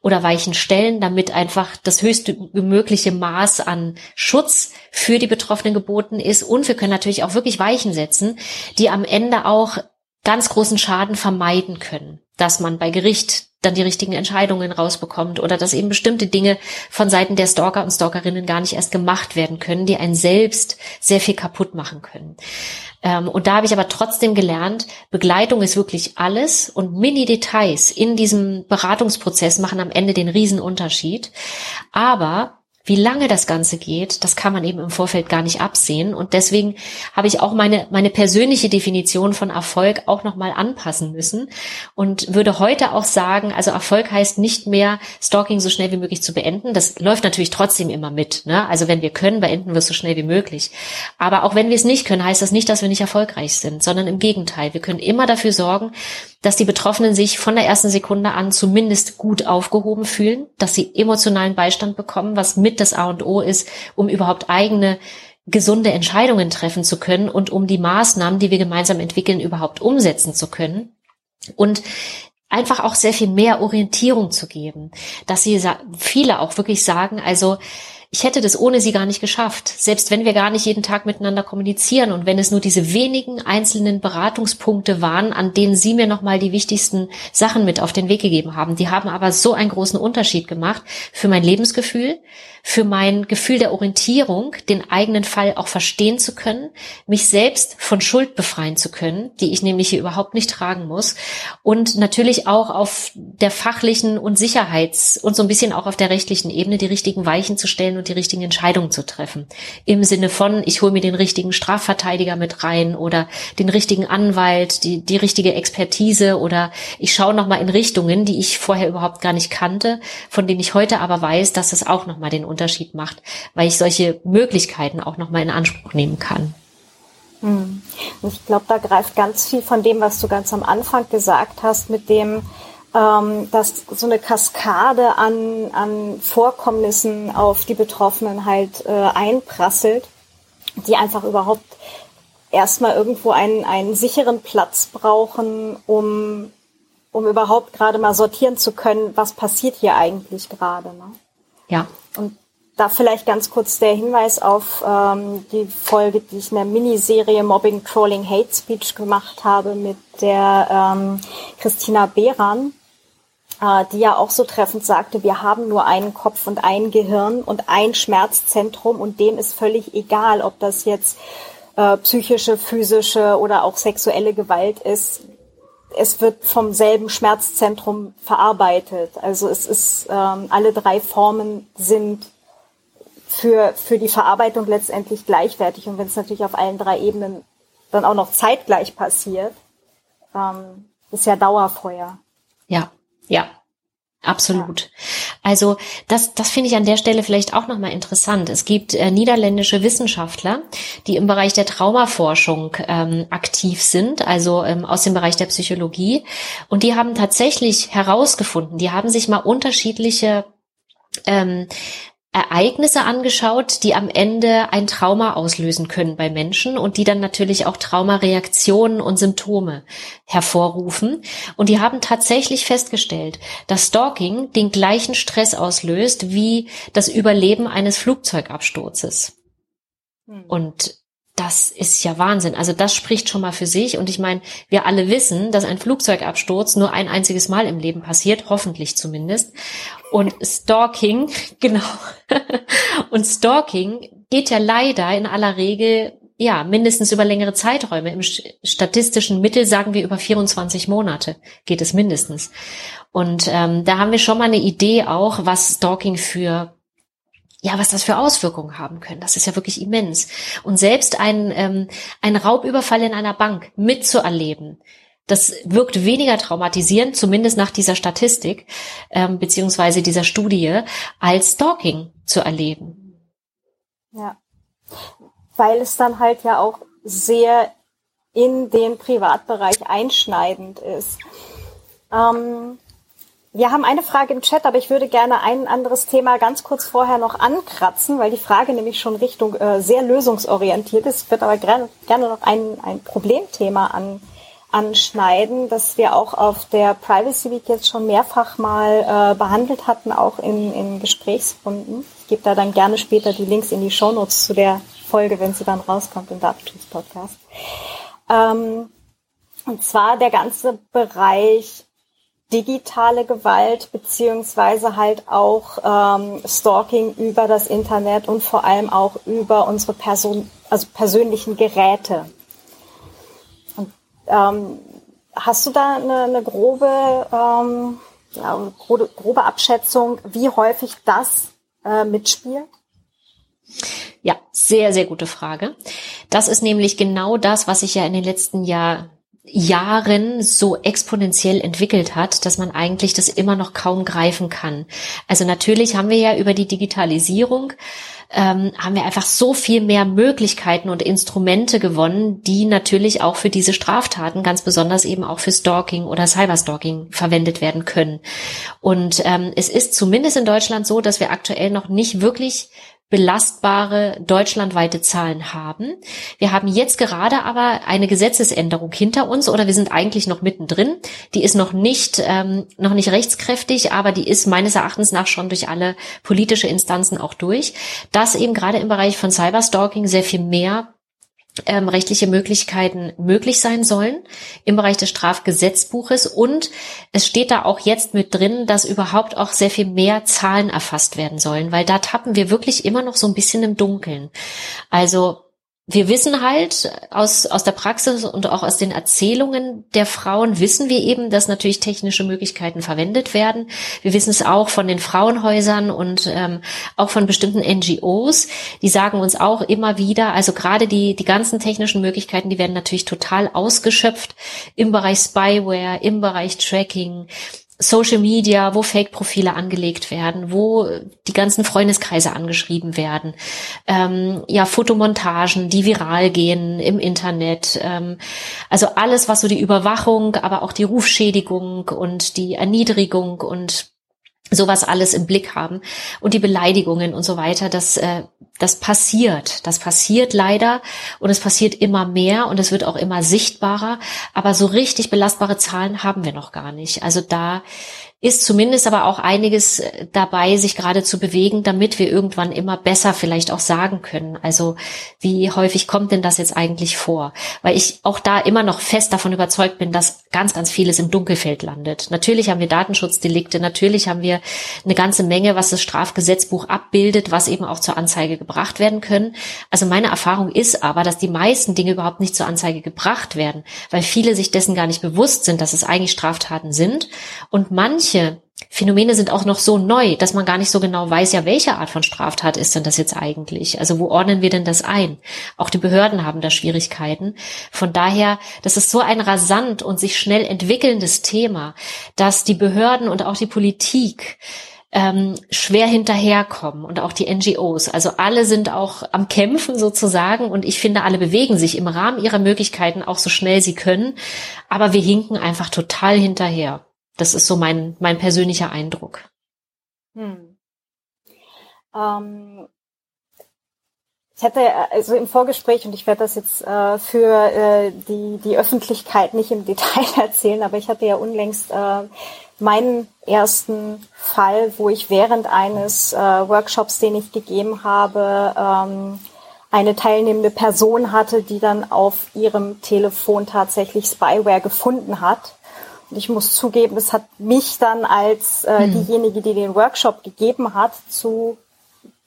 oder Weichen stellen, damit einfach das höchste mögliche Maß an Schutz für die Betroffenen geboten ist. Und wir können natürlich auch wirklich Weichen setzen, die am Ende auch ganz großen Schaden vermeiden können, dass man bei Gericht dann die richtigen Entscheidungen rausbekommt oder dass eben bestimmte Dinge von Seiten der Stalker und Stalkerinnen gar nicht erst gemacht werden können, die einen selbst sehr viel kaputt machen können. Ähm, und da habe ich aber trotzdem gelernt, Begleitung ist wirklich alles und Mini-Details in diesem Beratungsprozess machen am Ende den Riesenunterschied. Aber wie lange das Ganze geht, das kann man eben im Vorfeld gar nicht absehen. Und deswegen habe ich auch meine, meine persönliche Definition von Erfolg auch nochmal anpassen müssen und würde heute auch sagen, also Erfolg heißt nicht mehr, Stalking so schnell wie möglich zu beenden. Das läuft natürlich trotzdem immer mit. Ne? Also wenn wir können, beenden wir es so schnell wie möglich. Aber auch wenn wir es nicht können, heißt das nicht, dass wir nicht erfolgreich sind, sondern im Gegenteil. Wir können immer dafür sorgen, dass die Betroffenen sich von der ersten Sekunde an zumindest gut aufgehoben fühlen, dass sie emotionalen Beistand bekommen, was mit das A und O ist, um überhaupt eigene gesunde Entscheidungen treffen zu können und um die Maßnahmen, die wir gemeinsam entwickeln, überhaupt umsetzen zu können. Und einfach auch sehr viel mehr Orientierung zu geben, dass sie viele auch wirklich sagen, also ich hätte das ohne sie gar nicht geschafft. Selbst wenn wir gar nicht jeden Tag miteinander kommunizieren und wenn es nur diese wenigen einzelnen Beratungspunkte waren, an denen sie mir nochmal die wichtigsten Sachen mit auf den Weg gegeben haben. Die haben aber so einen großen Unterschied gemacht für mein Lebensgefühl, für mein Gefühl der Orientierung, den eigenen Fall auch verstehen zu können, mich selbst von Schuld befreien zu können, die ich nämlich hier überhaupt nicht tragen muss und natürlich auch auf der fachlichen und Sicherheits- und so ein bisschen auch auf der rechtlichen Ebene die richtigen Weichen zu stellen und die richtigen Entscheidungen zu treffen. Im Sinne von, ich hole mir den richtigen Strafverteidiger mit rein oder den richtigen Anwalt, die, die richtige Expertise oder ich schaue nochmal in Richtungen, die ich vorher überhaupt gar nicht kannte, von denen ich heute aber weiß, dass es auch nochmal den Unterschied macht, weil ich solche Möglichkeiten auch nochmal in Anspruch nehmen kann. Hm. Ich glaube, da greift ganz viel von dem, was du ganz am Anfang gesagt hast, mit dem, ähm, dass so eine Kaskade an, an Vorkommnissen auf die Betroffenen halt äh, einprasselt, die einfach überhaupt erstmal irgendwo einen, einen sicheren Platz brauchen, um, um überhaupt gerade mal sortieren zu können, was passiert hier eigentlich gerade. Ne? Ja. Und da vielleicht ganz kurz der Hinweis auf ähm, die Folge, die ich in der Miniserie Mobbing, Trolling, Hate Speech gemacht habe mit der ähm, Christina Behran, äh, die ja auch so treffend sagte, wir haben nur einen Kopf und ein Gehirn und ein Schmerzzentrum und dem ist völlig egal, ob das jetzt äh, psychische, physische oder auch sexuelle Gewalt ist es wird vom selben Schmerzzentrum verarbeitet. Also es ist, ähm, alle drei Formen sind für, für die Verarbeitung letztendlich gleichwertig. Und wenn es natürlich auf allen drei Ebenen dann auch noch zeitgleich passiert, ähm, ist ja Dauerfeuer. Ja, ja, Absolut. Also das, das finde ich an der Stelle vielleicht auch nochmal interessant. Es gibt äh, niederländische Wissenschaftler, die im Bereich der Traumaforschung ähm, aktiv sind, also ähm, aus dem Bereich der Psychologie. Und die haben tatsächlich herausgefunden, die haben sich mal unterschiedliche ähm, Ereignisse angeschaut, die am Ende ein Trauma auslösen können bei Menschen und die dann natürlich auch Traumareaktionen und Symptome hervorrufen. Und die haben tatsächlich festgestellt, dass Stalking den gleichen Stress auslöst wie das Überleben eines Flugzeugabsturzes. Hm. Und das ist ja Wahnsinn. Also das spricht schon mal für sich. Und ich meine, wir alle wissen, dass ein Flugzeugabsturz nur ein einziges Mal im Leben passiert, hoffentlich zumindest. Und Stalking, genau. Und Stalking geht ja leider in aller Regel ja, mindestens über längere Zeiträume. Im statistischen Mittel sagen wir über 24 Monate geht es mindestens. Und ähm, da haben wir schon mal eine Idee auch, was Stalking für ja, was das für Auswirkungen haben können. Das ist ja wirklich immens. Und selbst ein, ähm, ein Raubüberfall in einer Bank mitzuerleben, das wirkt weniger traumatisierend, zumindest nach dieser Statistik ähm, beziehungsweise dieser Studie, als Stalking zu erleben. Ja, weil es dann halt ja auch sehr in den Privatbereich einschneidend ist. Ähm, wir haben eine Frage im Chat, aber ich würde gerne ein anderes Thema ganz kurz vorher noch ankratzen, weil die Frage nämlich schon Richtung äh, sehr lösungsorientiert ist. Ich würde aber gerne, gerne noch ein, ein Problemthema an, anschneiden, das wir auch auf der Privacy Week jetzt schon mehrfach mal äh, behandelt hatten, auch in, in Gesprächsrunden. Ich gebe da dann gerne später die Links in die Shownotes zu der Folge, wenn sie dann rauskommt im Datenschutz-Podcast. Ähm, und zwar der ganze Bereich digitale Gewalt beziehungsweise halt auch ähm, Stalking über das Internet und vor allem auch über unsere Person, also persönlichen Geräte. Und, ähm, hast du da eine, eine grobe, ähm, ja, grobe, grobe Abschätzung, wie häufig das äh, mitspielt? Ja, sehr, sehr gute Frage. Das ist nämlich genau das, was ich ja in den letzten Jahr, Jahren so exponentiell entwickelt hat, dass man eigentlich das immer noch kaum greifen kann. Also natürlich haben wir ja über die Digitalisierung ähm, haben wir einfach so viel mehr Möglichkeiten und Instrumente gewonnen, die natürlich auch für diese Straftaten, ganz besonders eben auch für Stalking oder Cyberstalking verwendet werden können. Und ähm, es ist zumindest in Deutschland so, dass wir aktuell noch nicht wirklich belastbare deutschlandweite Zahlen haben. Wir haben jetzt gerade aber eine Gesetzesänderung hinter uns oder wir sind eigentlich noch mittendrin. Die ist noch nicht ähm, noch nicht rechtskräftig, aber die ist meines Erachtens nach schon durch alle politische Instanzen auch durch, dass eben gerade im Bereich von Cyberstalking sehr viel mehr ähm, rechtliche Möglichkeiten möglich sein sollen im Bereich des Strafgesetzbuches. Und es steht da auch jetzt mit drin, dass überhaupt auch sehr viel mehr Zahlen erfasst werden sollen, weil da tappen wir wirklich immer noch so ein bisschen im Dunkeln. Also wir wissen halt aus, aus der Praxis und auch aus den Erzählungen der Frauen wissen wir eben, dass natürlich technische Möglichkeiten verwendet werden. Wir wissen es auch von den Frauenhäusern und ähm, auch von bestimmten NGOs. Die sagen uns auch immer wieder, also gerade die, die ganzen technischen Möglichkeiten, die werden natürlich total ausgeschöpft im Bereich Spyware, im Bereich Tracking, Social Media, wo Fake-Profile angelegt werden, wo die ganzen Freundeskreise angeschrieben werden, ähm, ja, Fotomontagen, die viral gehen im Internet, ähm, also alles, was so die Überwachung, aber auch die Rufschädigung und die Erniedrigung und sowas alles im Blick haben und die Beleidigungen und so weiter, das, äh, das passiert. Das passiert leider und es passiert immer mehr und es wird auch immer sichtbarer, aber so richtig belastbare Zahlen haben wir noch gar nicht. Also da ist zumindest aber auch einiges äh, dabei, sich gerade zu bewegen, damit wir irgendwann immer besser vielleicht auch sagen können. Also wie häufig kommt denn das jetzt eigentlich vor? Weil ich auch da immer noch fest davon überzeugt bin, dass ganz, ganz vieles im Dunkelfeld landet. Natürlich haben wir Datenschutzdelikte, natürlich haben wir eine ganze Menge, was das Strafgesetzbuch abbildet, was eben auch zur Anzeige gebracht werden können. Also meine Erfahrung ist aber, dass die meisten Dinge überhaupt nicht zur Anzeige gebracht werden, weil viele sich dessen gar nicht bewusst sind, dass es eigentlich Straftaten sind und manche manche Phänomene sind auch noch so neu, dass man gar nicht so genau weiß, ja, welche Art von Straftat ist denn das jetzt eigentlich? Also wo ordnen wir denn das ein? Auch die Behörden haben da Schwierigkeiten. Von daher, das ist so ein rasant und sich schnell entwickelndes Thema, dass die Behörden und auch die Politik ähm, schwer hinterherkommen und auch die NGOs. Also alle sind auch am Kämpfen sozusagen und ich finde, alle bewegen sich im Rahmen ihrer Möglichkeiten auch so schnell sie können, aber wir hinken einfach total hinterher. Das ist so mein, mein persönlicher Eindruck. Hm. Ähm, ich hatte also im Vorgespräch, und ich werde das jetzt äh, für äh, die, die Öffentlichkeit nicht im Detail erzählen, aber ich hatte ja unlängst äh, meinen ersten Fall, wo ich während eines äh, Workshops, den ich gegeben habe, ähm, eine teilnehmende Person hatte, die dann auf ihrem Telefon tatsächlich Spyware gefunden hat ich muss zugeben, es hat mich dann als äh, hm. diejenige, die den Workshop gegeben hat, zu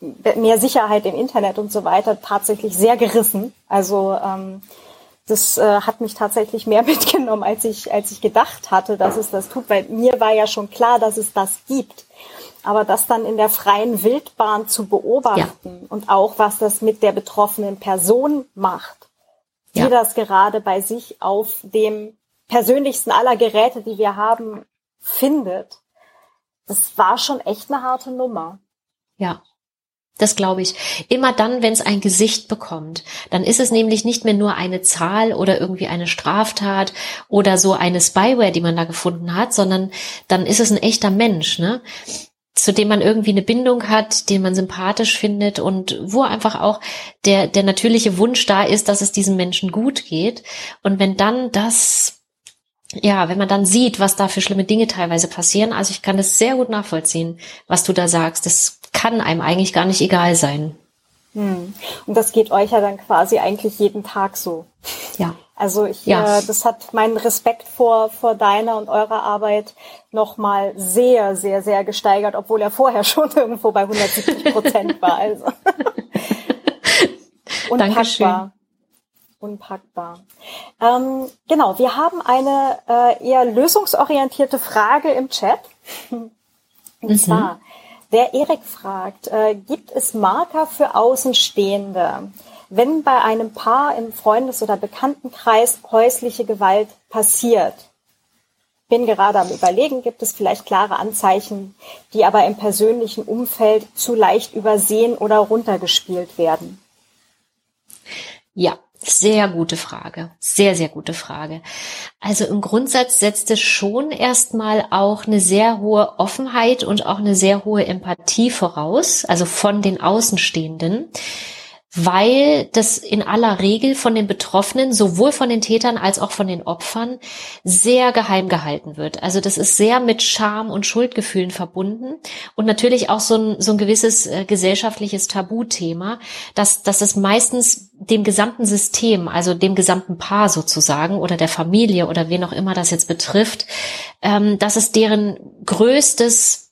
mehr Sicherheit im Internet und so weiter tatsächlich sehr gerissen. Also ähm, das äh, hat mich tatsächlich mehr mitgenommen, als ich, als ich gedacht hatte, dass es das tut, weil mir war ja schon klar, dass es das gibt. Aber das dann in der freien Wildbahn zu beobachten ja. und auch was das mit der betroffenen Person macht, die ja. das gerade bei sich auf dem persönlichsten aller Geräte, die wir haben, findet. Das war schon echt eine harte Nummer. Ja. Das glaube ich. Immer dann, wenn es ein Gesicht bekommt, dann ist es nämlich nicht mehr nur eine Zahl oder irgendwie eine Straftat oder so eine Spyware, die man da gefunden hat, sondern dann ist es ein echter Mensch, ne? zu dem man irgendwie eine Bindung hat, den man sympathisch findet und wo einfach auch der, der natürliche Wunsch da ist, dass es diesem Menschen gut geht. Und wenn dann das ja, wenn man dann sieht, was da für schlimme Dinge teilweise passieren, also ich kann das sehr gut nachvollziehen, was du da sagst. Das kann einem eigentlich gar nicht egal sein. Hm. Und das geht euch ja dann quasi eigentlich jeden Tag so. Ja. Also ich, ja. äh, das hat meinen Respekt vor, vor deiner und eurer Arbeit nochmal sehr, sehr, sehr gesteigert, obwohl er vorher schon irgendwo bei 170 Prozent war. Also. Unpackbar. Dankeschön. Unpackbar. Ähm, genau, wir haben eine äh, eher lösungsorientierte Frage im Chat. Und mhm. zwar, der Erik fragt, äh, gibt es Marker für Außenstehende, wenn bei einem Paar im Freundes- oder Bekanntenkreis häusliche Gewalt passiert? Bin gerade am Überlegen, gibt es vielleicht klare Anzeichen, die aber im persönlichen Umfeld zu leicht übersehen oder runtergespielt werden? Ja, sehr gute Frage. Sehr, sehr gute Frage. Also im Grundsatz setzt es schon erstmal auch eine sehr hohe Offenheit und auch eine sehr hohe Empathie voraus, also von den Außenstehenden weil das in aller Regel von den Betroffenen, sowohl von den Tätern als auch von den Opfern, sehr geheim gehalten wird. Also das ist sehr mit Scham und Schuldgefühlen verbunden und natürlich auch so ein, so ein gewisses äh, gesellschaftliches Tabuthema, dass, dass es meistens dem gesamten System, also dem gesamten Paar sozusagen oder der Familie oder wen auch immer das jetzt betrifft, ähm, dass es deren größtes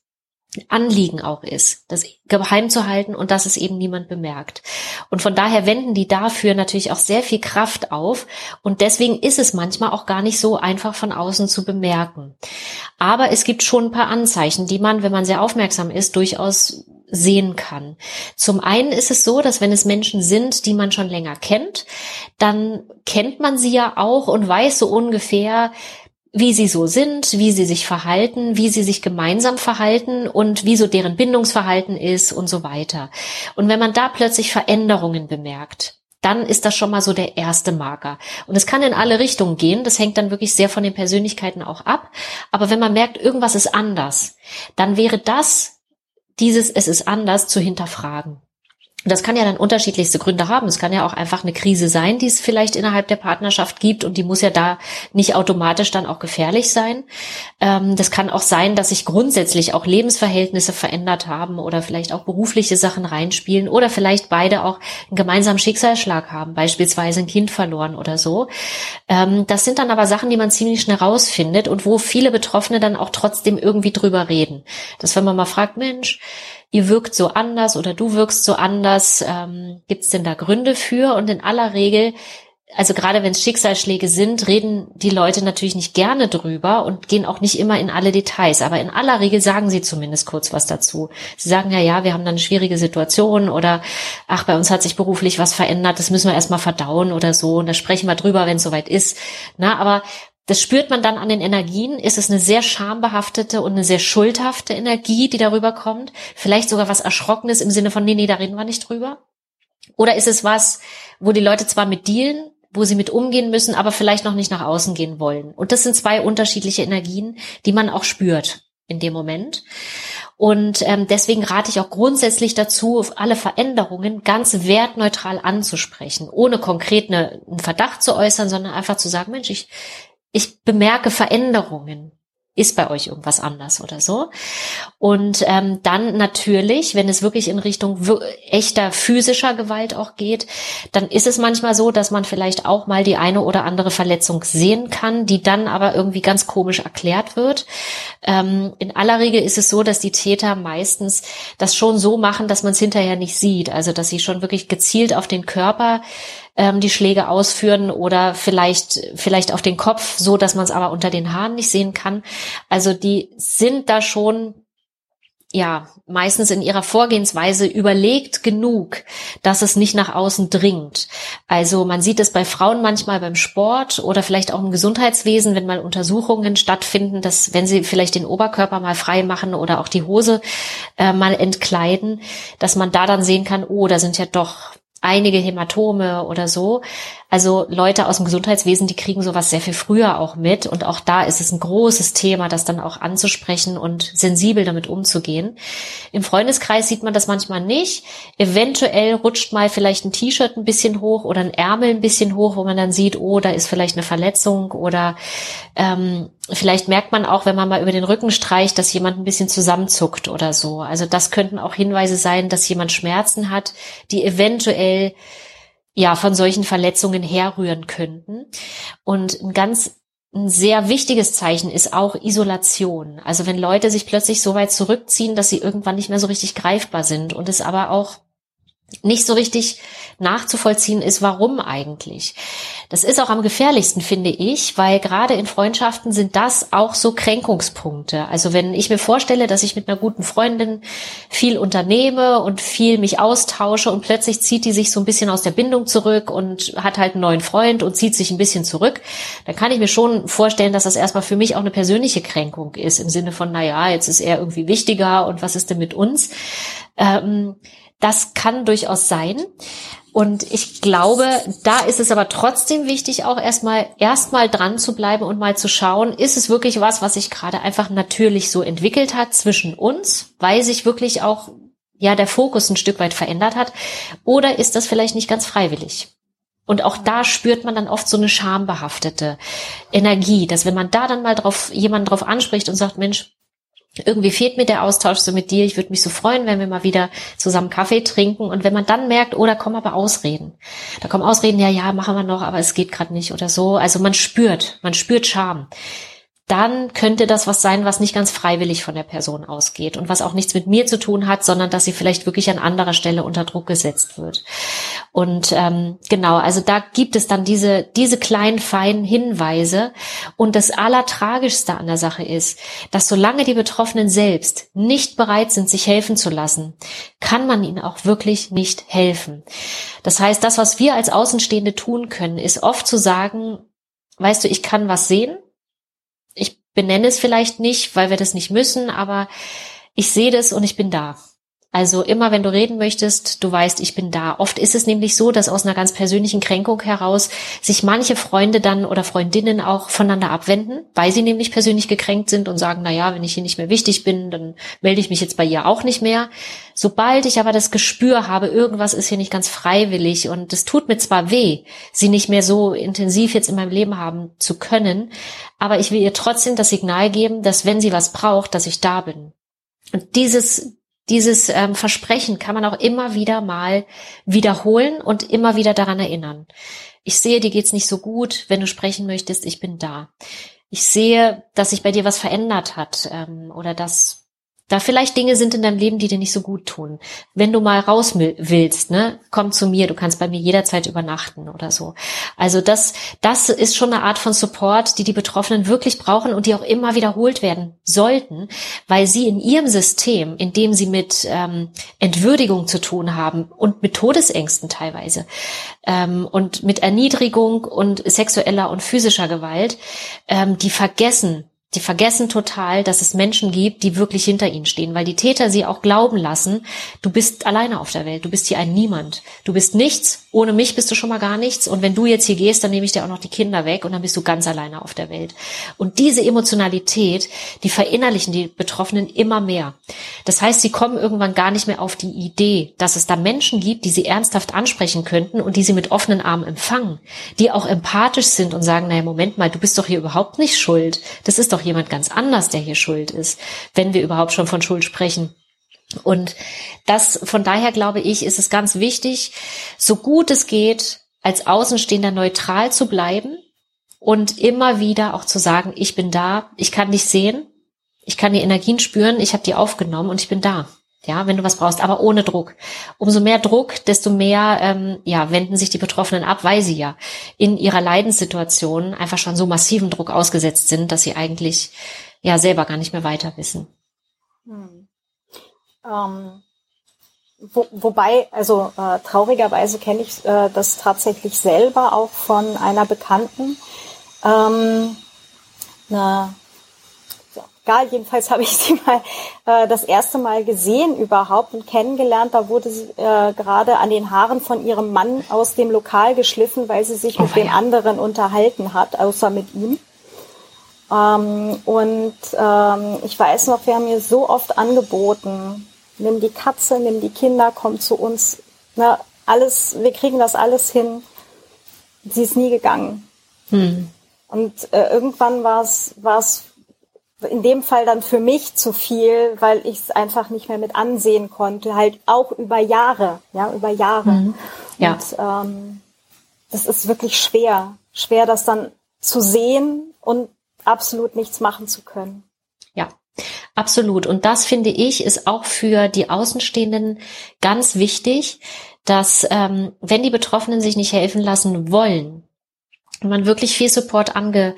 Anliegen auch ist, das geheim zu halten und dass es eben niemand bemerkt. Und von daher wenden die dafür natürlich auch sehr viel Kraft auf und deswegen ist es manchmal auch gar nicht so einfach von außen zu bemerken. Aber es gibt schon ein paar Anzeichen, die man, wenn man sehr aufmerksam ist, durchaus sehen kann. Zum einen ist es so, dass wenn es Menschen sind, die man schon länger kennt, dann kennt man sie ja auch und weiß so ungefähr, wie sie so sind, wie sie sich verhalten, wie sie sich gemeinsam verhalten und wie so deren Bindungsverhalten ist und so weiter. Und wenn man da plötzlich Veränderungen bemerkt, dann ist das schon mal so der erste Marker. Und es kann in alle Richtungen gehen. Das hängt dann wirklich sehr von den Persönlichkeiten auch ab. Aber wenn man merkt, irgendwas ist anders, dann wäre das, dieses Es ist anders zu hinterfragen. Das kann ja dann unterschiedlichste Gründe haben. Es kann ja auch einfach eine Krise sein, die es vielleicht innerhalb der Partnerschaft gibt und die muss ja da nicht automatisch dann auch gefährlich sein. Ähm, das kann auch sein, dass sich grundsätzlich auch Lebensverhältnisse verändert haben oder vielleicht auch berufliche Sachen reinspielen oder vielleicht beide auch einen gemeinsamen Schicksalsschlag haben, beispielsweise ein Kind verloren oder so. Ähm, das sind dann aber Sachen, die man ziemlich schnell rausfindet und wo viele Betroffene dann auch trotzdem irgendwie drüber reden. Dass wenn man mal fragt, Mensch, ihr wirkt so anders oder du wirkst so anders. Ähm, Gibt es denn da Gründe für? Und in aller Regel also gerade wenn es Schicksalsschläge sind, reden die Leute natürlich nicht gerne drüber und gehen auch nicht immer in alle Details. Aber in aller Regel sagen sie zumindest kurz was dazu. Sie sagen ja, ja, wir haben da eine schwierige Situation oder ach, bei uns hat sich beruflich was verändert, das müssen wir erstmal verdauen oder so. Und da sprechen wir drüber, wenn es soweit ist. Na, aber das spürt man dann an den Energien. Ist es eine sehr schambehaftete und eine sehr schuldhafte Energie, die darüber kommt? Vielleicht sogar was Erschrockenes im Sinne von, nee, nee, da reden wir nicht drüber? Oder ist es was, wo die Leute zwar mit dealen, wo sie mit umgehen müssen, aber vielleicht noch nicht nach außen gehen wollen? Und das sind zwei unterschiedliche Energien, die man auch spürt in dem Moment. Und ähm, deswegen rate ich auch grundsätzlich dazu, alle Veränderungen ganz wertneutral anzusprechen, ohne konkret eine, einen Verdacht zu äußern, sondern einfach zu sagen, Mensch, ich, ich bemerke Veränderungen. Ist bei euch irgendwas anders oder so? Und ähm, dann natürlich, wenn es wirklich in Richtung echter physischer Gewalt auch geht, dann ist es manchmal so, dass man vielleicht auch mal die eine oder andere Verletzung sehen kann, die dann aber irgendwie ganz komisch erklärt wird. Ähm, in aller Regel ist es so, dass die Täter meistens das schon so machen, dass man es hinterher nicht sieht. Also dass sie schon wirklich gezielt auf den Körper ähm, die Schläge ausführen oder vielleicht vielleicht auf den Kopf, so dass man es aber unter den Haaren nicht sehen kann. Also die sind da schon ja, meistens in ihrer Vorgehensweise überlegt genug, dass es nicht nach außen dringt. Also man sieht es bei Frauen manchmal beim Sport oder vielleicht auch im Gesundheitswesen, wenn mal Untersuchungen stattfinden, dass wenn sie vielleicht den Oberkörper mal frei machen oder auch die Hose äh, mal entkleiden, dass man da dann sehen kann, oh, da sind ja doch einige Hämatome oder so. Also Leute aus dem Gesundheitswesen, die kriegen sowas sehr viel früher auch mit. Und auch da ist es ein großes Thema, das dann auch anzusprechen und sensibel damit umzugehen. Im Freundeskreis sieht man das manchmal nicht. Eventuell rutscht mal vielleicht ein T-Shirt ein bisschen hoch oder ein Ärmel ein bisschen hoch, wo man dann sieht, oh, da ist vielleicht eine Verletzung oder ähm, Vielleicht merkt man auch, wenn man mal über den Rücken streicht, dass jemand ein bisschen zusammenzuckt oder so. Also das könnten auch Hinweise sein, dass jemand Schmerzen hat, die eventuell ja von solchen Verletzungen herrühren könnten. Und ein ganz ein sehr wichtiges Zeichen ist auch Isolation. Also wenn Leute sich plötzlich so weit zurückziehen, dass sie irgendwann nicht mehr so richtig greifbar sind und es aber auch nicht so richtig nachzuvollziehen ist, warum eigentlich. Das ist auch am gefährlichsten, finde ich, weil gerade in Freundschaften sind das auch so Kränkungspunkte. Also wenn ich mir vorstelle, dass ich mit einer guten Freundin viel unternehme und viel mich austausche und plötzlich zieht die sich so ein bisschen aus der Bindung zurück und hat halt einen neuen Freund und zieht sich ein bisschen zurück, dann kann ich mir schon vorstellen, dass das erstmal für mich auch eine persönliche Kränkung ist im Sinne von, na ja, jetzt ist er irgendwie wichtiger und was ist denn mit uns? Ähm, das kann durchaus sein. Und ich glaube, da ist es aber trotzdem wichtig, auch erstmal erstmal dran zu bleiben und mal zu schauen, ist es wirklich was, was sich gerade einfach natürlich so entwickelt hat zwischen uns, weil sich wirklich auch ja der Fokus ein Stück weit verändert hat, oder ist das vielleicht nicht ganz freiwillig? Und auch da spürt man dann oft so eine schambehaftete Energie, dass wenn man da dann mal drauf, jemanden drauf anspricht und sagt, Mensch, irgendwie fehlt mir der Austausch so mit dir. Ich würde mich so freuen, wenn wir mal wieder zusammen Kaffee trinken. Und wenn man dann merkt, oh, da kommen aber Ausreden. Da kommen Ausreden, ja, ja, machen wir noch, aber es geht gerade nicht oder so. Also man spürt, man spürt Scham dann könnte das was sein, was nicht ganz freiwillig von der Person ausgeht und was auch nichts mit mir zu tun hat, sondern dass sie vielleicht wirklich an anderer Stelle unter Druck gesetzt wird. Und ähm, genau, also da gibt es dann diese diese kleinen feinen Hinweise. Und das Allertragischste an der Sache ist, dass solange die Betroffenen selbst nicht bereit sind, sich helfen zu lassen, kann man ihnen auch wirklich nicht helfen. Das heißt, das, was wir als Außenstehende tun können, ist oft zu sagen, weißt du, ich kann was sehen benenne es vielleicht nicht, weil wir das nicht müssen, aber ich sehe das und ich bin da. Also immer, wenn du reden möchtest, du weißt, ich bin da. Oft ist es nämlich so, dass aus einer ganz persönlichen Kränkung heraus sich manche Freunde dann oder Freundinnen auch voneinander abwenden, weil sie nämlich persönlich gekränkt sind und sagen, na ja, wenn ich hier nicht mehr wichtig bin, dann melde ich mich jetzt bei ihr auch nicht mehr. Sobald ich aber das Gespür habe, irgendwas ist hier nicht ganz freiwillig und es tut mir zwar weh, sie nicht mehr so intensiv jetzt in meinem Leben haben zu können, aber ich will ihr trotzdem das Signal geben, dass wenn sie was braucht, dass ich da bin. Und dieses dieses ähm, Versprechen kann man auch immer wieder mal wiederholen und immer wieder daran erinnern. Ich sehe, dir geht's nicht so gut, wenn du sprechen möchtest, ich bin da. Ich sehe, dass sich bei dir was verändert hat ähm, oder dass da vielleicht Dinge sind in deinem Leben, die dir nicht so gut tun. Wenn du mal raus willst, ne, komm zu mir, du kannst bei mir jederzeit übernachten oder so. Also das, das ist schon eine Art von Support, die die Betroffenen wirklich brauchen und die auch immer wiederholt werden sollten, weil sie in ihrem System, in dem sie mit ähm, Entwürdigung zu tun haben und mit Todesängsten teilweise ähm, und mit Erniedrigung und sexueller und physischer Gewalt, ähm, die vergessen, die vergessen total, dass es Menschen gibt, die wirklich hinter ihnen stehen, weil die Täter sie auch glauben lassen, du bist alleine auf der Welt, du bist hier ein Niemand, du bist nichts, ohne mich bist du schon mal gar nichts und wenn du jetzt hier gehst, dann nehme ich dir auch noch die Kinder weg und dann bist du ganz alleine auf der Welt. Und diese Emotionalität, die verinnerlichen die Betroffenen immer mehr. Das heißt, sie kommen irgendwann gar nicht mehr auf die Idee, dass es da Menschen gibt, die sie ernsthaft ansprechen könnten und die sie mit offenen Armen empfangen, die auch empathisch sind und sagen, naja, Moment mal, du bist doch hier überhaupt nicht schuld. Das ist doch jemand ganz anders, der hier schuld ist, wenn wir überhaupt schon von Schuld sprechen. Und das, von daher glaube ich, ist es ganz wichtig, so gut es geht, als Außenstehender neutral zu bleiben und immer wieder auch zu sagen, ich bin da, ich kann dich sehen, ich kann die Energien spüren, ich habe die aufgenommen und ich bin da. Ja, wenn du was brauchst, aber ohne Druck. Umso mehr Druck, desto mehr ähm, ja, wenden sich die Betroffenen ab, weil sie ja in ihrer Leidenssituation einfach schon so massiven Druck ausgesetzt sind, dass sie eigentlich ja selber gar nicht mehr weiter wissen. Hm. Ähm, wo, wobei, also äh, traurigerweise kenne ich äh, das tatsächlich selber auch von einer Bekannten. Ähm, eine egal, jedenfalls habe ich sie mal äh, das erste Mal gesehen überhaupt und kennengelernt. Da wurde sie äh, gerade an den Haaren von ihrem Mann aus dem Lokal geschliffen, weil sie sich oh, mit ja. dem anderen unterhalten hat, außer mit ihm. Ähm, und ähm, ich weiß noch, wir haben mir so oft angeboten, nimm die Katze, nimm die Kinder, komm zu uns. Na, alles, wir kriegen das alles hin. Sie ist nie gegangen. Hm. Und äh, irgendwann war es war es in dem Fall dann für mich zu viel, weil ich es einfach nicht mehr mit ansehen konnte, halt auch über Jahre, ja, über Jahre. Mhm. Ja. Und ähm, das ist wirklich schwer, schwer, das dann zu sehen und absolut nichts machen zu können. Absolut. Und das finde ich ist auch für die Außenstehenden ganz wichtig, dass ähm, wenn die Betroffenen sich nicht helfen lassen wollen, man wirklich viel Support ange,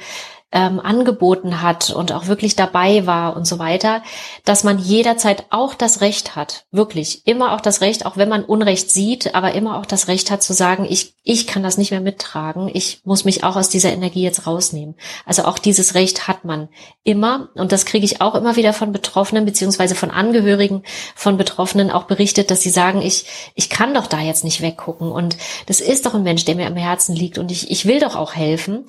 ähm, angeboten hat und auch wirklich dabei war und so weiter, dass man jederzeit auch das Recht hat, wirklich immer auch das Recht, auch wenn man Unrecht sieht, aber immer auch das Recht hat zu sagen, ich, ich kann das nicht mehr mittragen, ich muss mich auch aus dieser Energie jetzt rausnehmen. Also auch dieses Recht hat man immer und das kriege ich auch immer wieder von Betroffenen beziehungsweise von Angehörigen von Betroffenen auch berichtet, dass sie sagen, ich, ich kann doch da jetzt nicht weggucken und das ist doch ein Mensch, der mir am Herzen liegt und ich, ich will doch auch helfen.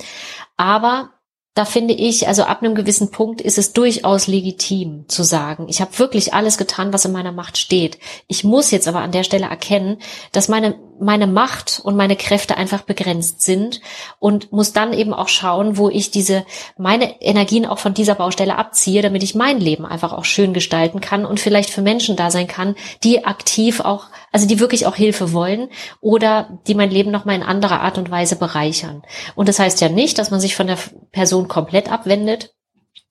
Aber da finde ich, also ab einem gewissen Punkt ist es durchaus legitim zu sagen, ich habe wirklich alles getan, was in meiner Macht steht. Ich muss jetzt aber an der Stelle erkennen, dass meine, meine Macht und meine Kräfte einfach begrenzt sind und muss dann eben auch schauen, wo ich diese, meine Energien auch von dieser Baustelle abziehe, damit ich mein Leben einfach auch schön gestalten kann und vielleicht für Menschen da sein kann, die aktiv auch, also die wirklich auch Hilfe wollen oder die mein Leben nochmal in anderer Art und Weise bereichern. Und das heißt ja nicht, dass man sich von der Person komplett abwendet.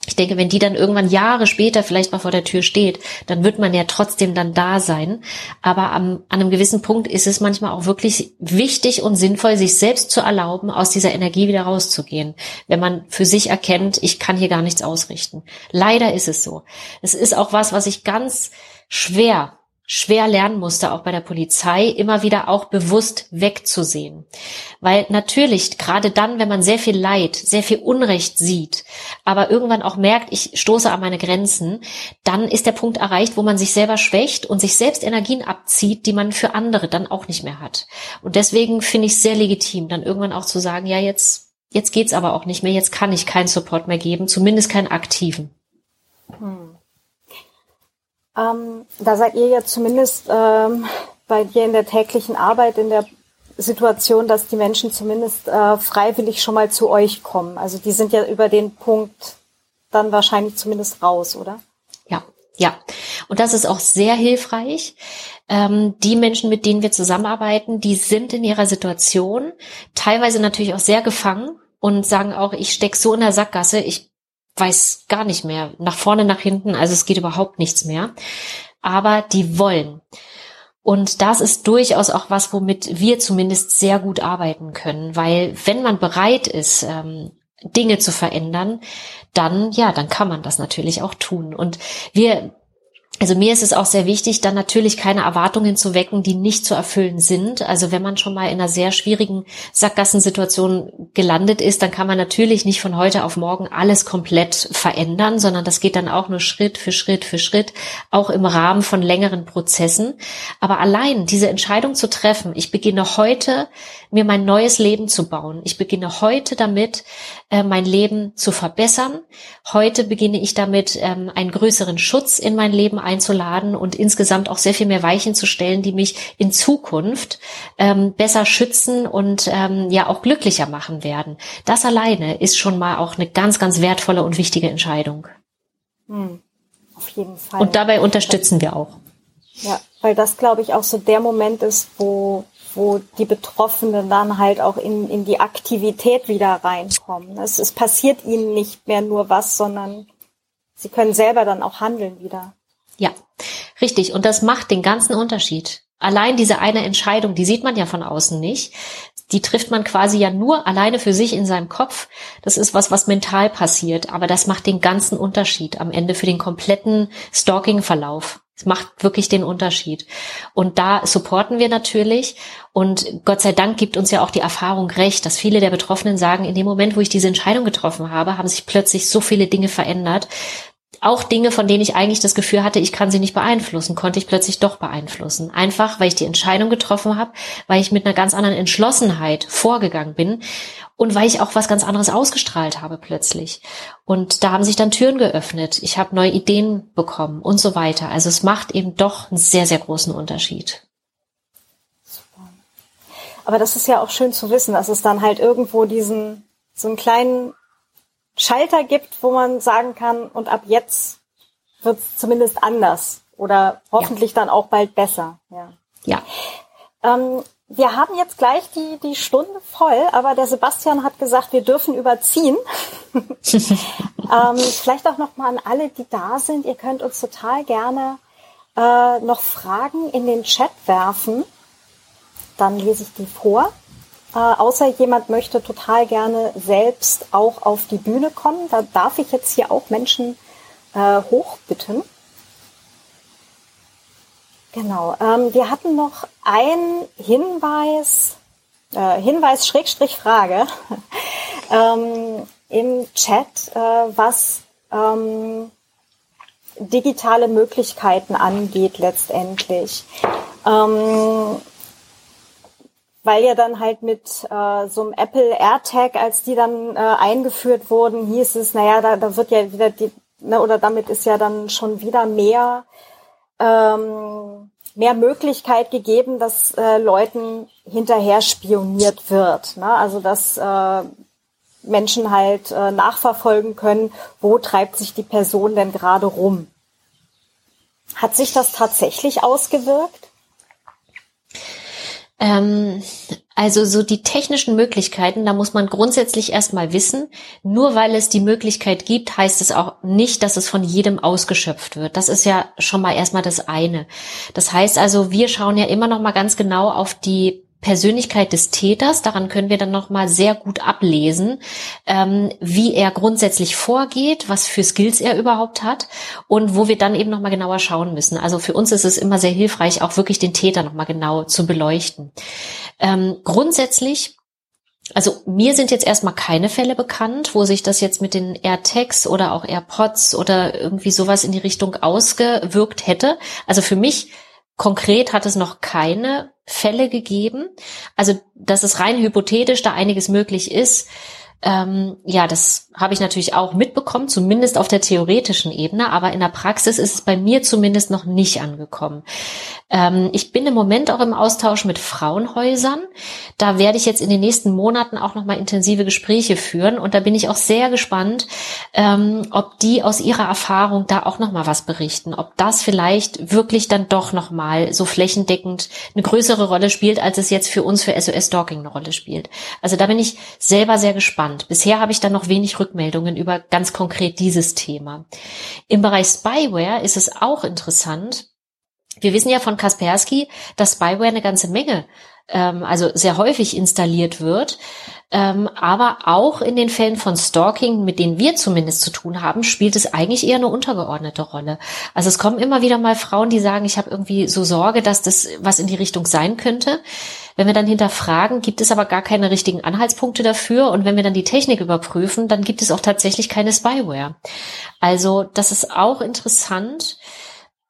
Ich denke, wenn die dann irgendwann Jahre später vielleicht mal vor der Tür steht, dann wird man ja trotzdem dann da sein. Aber am, an einem gewissen Punkt ist es manchmal auch wirklich wichtig und sinnvoll, sich selbst zu erlauben, aus dieser Energie wieder rauszugehen. Wenn man für sich erkennt, ich kann hier gar nichts ausrichten. Leider ist es so. Es ist auch was, was ich ganz schwer schwer lernen musste, auch bei der Polizei, immer wieder auch bewusst wegzusehen. Weil natürlich, gerade dann, wenn man sehr viel Leid, sehr viel Unrecht sieht, aber irgendwann auch merkt, ich stoße an meine Grenzen, dann ist der Punkt erreicht, wo man sich selber schwächt und sich selbst Energien abzieht, die man für andere dann auch nicht mehr hat. Und deswegen finde ich es sehr legitim, dann irgendwann auch zu sagen, ja, jetzt, jetzt geht's aber auch nicht mehr, jetzt kann ich keinen Support mehr geben, zumindest keinen aktiven. Hm. Ähm, da seid ihr ja zumindest ähm, bei dir in der täglichen Arbeit in der Situation, dass die Menschen zumindest äh, freiwillig schon mal zu euch kommen. Also die sind ja über den Punkt dann wahrscheinlich zumindest raus, oder? Ja, ja. Und das ist auch sehr hilfreich. Ähm, die Menschen, mit denen wir zusammenarbeiten, die sind in ihrer Situation teilweise natürlich auch sehr gefangen und sagen auch, ich steck so in der Sackgasse, ich weiß gar nicht mehr, nach vorne, nach hinten, also es geht überhaupt nichts mehr. Aber die wollen. Und das ist durchaus auch was, womit wir zumindest sehr gut arbeiten können, weil wenn man bereit ist, ähm, Dinge zu verändern, dann, ja, dann kann man das natürlich auch tun. Und wir also mir ist es auch sehr wichtig, dann natürlich keine Erwartungen zu wecken, die nicht zu erfüllen sind. Also wenn man schon mal in einer sehr schwierigen Sackgassensituation gelandet ist, dann kann man natürlich nicht von heute auf morgen alles komplett verändern, sondern das geht dann auch nur Schritt für Schritt für Schritt, auch im Rahmen von längeren Prozessen. Aber allein diese Entscheidung zu treffen, ich beginne heute, mir mein neues Leben zu bauen. Ich beginne heute damit, äh, mein Leben zu verbessern. Heute beginne ich damit, ähm, einen größeren Schutz in mein Leben einzuladen und insgesamt auch sehr viel mehr Weichen zu stellen, die mich in Zukunft ähm, besser schützen und ähm, ja auch glücklicher machen werden. Das alleine ist schon mal auch eine ganz, ganz wertvolle und wichtige Entscheidung. Hm, auf jeden Fall. Und dabei unterstützen wir auch. Ja, weil das, glaube ich, auch so der Moment ist, wo wo die Betroffenen dann halt auch in, in die Aktivität wieder reinkommen. Es, es passiert ihnen nicht mehr nur was, sondern sie können selber dann auch handeln wieder. Ja, richtig. Und das macht den ganzen Unterschied. Allein diese eine Entscheidung, die sieht man ja von außen nicht. Die trifft man quasi ja nur alleine für sich in seinem Kopf. Das ist was, was mental passiert. Aber das macht den ganzen Unterschied am Ende für den kompletten Stalking-Verlauf. Es macht wirklich den Unterschied. Und da supporten wir natürlich. Und Gott sei Dank gibt uns ja auch die Erfahrung recht, dass viele der Betroffenen sagen, in dem Moment, wo ich diese Entscheidung getroffen habe, haben sich plötzlich so viele Dinge verändert, auch Dinge, von denen ich eigentlich das Gefühl hatte, ich kann sie nicht beeinflussen, konnte ich plötzlich doch beeinflussen. Einfach, weil ich die Entscheidung getroffen habe, weil ich mit einer ganz anderen Entschlossenheit vorgegangen bin und weil ich auch was ganz anderes ausgestrahlt habe plötzlich. Und da haben sich dann Türen geöffnet. Ich habe neue Ideen bekommen und so weiter. Also es macht eben doch einen sehr, sehr großen Unterschied. Aber das ist ja auch schön zu wissen, dass es dann halt irgendwo diesen so einen kleinen Schalter gibt, wo man sagen kann, und ab jetzt wird es zumindest anders oder hoffentlich ja. dann auch bald besser. Ja. ja. Ähm, wir haben jetzt gleich die, die Stunde voll, aber der Sebastian hat gesagt, wir dürfen überziehen. ähm, vielleicht auch noch mal an alle, die da sind. Ihr könnt uns total gerne äh, noch Fragen in den Chat werfen. Dann lese ich die vor. Äh, außer jemand möchte total gerne selbst auch auf die Bühne kommen. Da darf ich jetzt hier auch Menschen äh, hochbitten. Genau. Ähm, wir hatten noch einen Hinweis, äh, Hinweis Schrägstrich Frage ähm, im Chat, äh, was ähm, digitale Möglichkeiten angeht letztendlich. Ähm, weil ja dann halt mit äh, so einem Apple AirTag, als die dann äh, eingeführt wurden, hieß es, naja, da, da wird ja wieder die, ne, oder damit ist ja dann schon wieder mehr ähm, mehr Möglichkeit gegeben, dass äh, Leuten hinterher spioniert wird. Ne? Also dass äh, Menschen halt äh, nachverfolgen können, wo treibt sich die Person denn gerade rum. Hat sich das tatsächlich ausgewirkt? Ähm, also so die technischen Möglichkeiten, da muss man grundsätzlich erstmal wissen, nur weil es die Möglichkeit gibt, heißt es auch nicht, dass es von jedem ausgeschöpft wird. Das ist ja schon mal erstmal das eine. Das heißt also, wir schauen ja immer noch mal ganz genau auf die Persönlichkeit des Täters. Daran können wir dann nochmal sehr gut ablesen, ähm, wie er grundsätzlich vorgeht, was für Skills er überhaupt hat und wo wir dann eben nochmal genauer schauen müssen. Also für uns ist es immer sehr hilfreich, auch wirklich den Täter nochmal genau zu beleuchten. Ähm, grundsätzlich also mir sind jetzt erstmal keine Fälle bekannt, wo sich das jetzt mit den AirTags oder auch AirPods oder irgendwie sowas in die Richtung ausgewirkt hätte. Also für mich Konkret hat es noch keine Fälle gegeben. Also, dass es rein hypothetisch da einiges möglich ist, ähm, ja, das habe ich natürlich auch mitbekommen, zumindest auf der theoretischen Ebene, aber in der Praxis ist es bei mir zumindest noch nicht angekommen. Ähm, ich bin im Moment auch im Austausch mit Frauenhäusern. Da werde ich jetzt in den nächsten Monaten auch nochmal intensive Gespräche führen und da bin ich auch sehr gespannt, ähm, ob die aus ihrer Erfahrung da auch nochmal was berichten, ob das vielleicht wirklich dann doch nochmal so flächendeckend eine größere Rolle spielt, als es jetzt für uns für SOS Stalking eine Rolle spielt. Also da bin ich selber sehr gespannt spannend. Bisher habe ich da noch wenig Rückmeldungen über ganz konkret dieses Thema. Im Bereich Spyware ist es auch interessant. Wir wissen ja von Kaspersky, dass Spyware eine ganze Menge, ähm, also sehr häufig installiert wird. Ähm, aber auch in den Fällen von Stalking, mit denen wir zumindest zu tun haben, spielt es eigentlich eher eine untergeordnete Rolle. Also es kommen immer wieder mal Frauen, die sagen, ich habe irgendwie so Sorge, dass das was in die Richtung sein könnte. Wenn wir dann hinterfragen, gibt es aber gar keine richtigen Anhaltspunkte dafür. Und wenn wir dann die Technik überprüfen, dann gibt es auch tatsächlich keine Spyware. Also das ist auch interessant,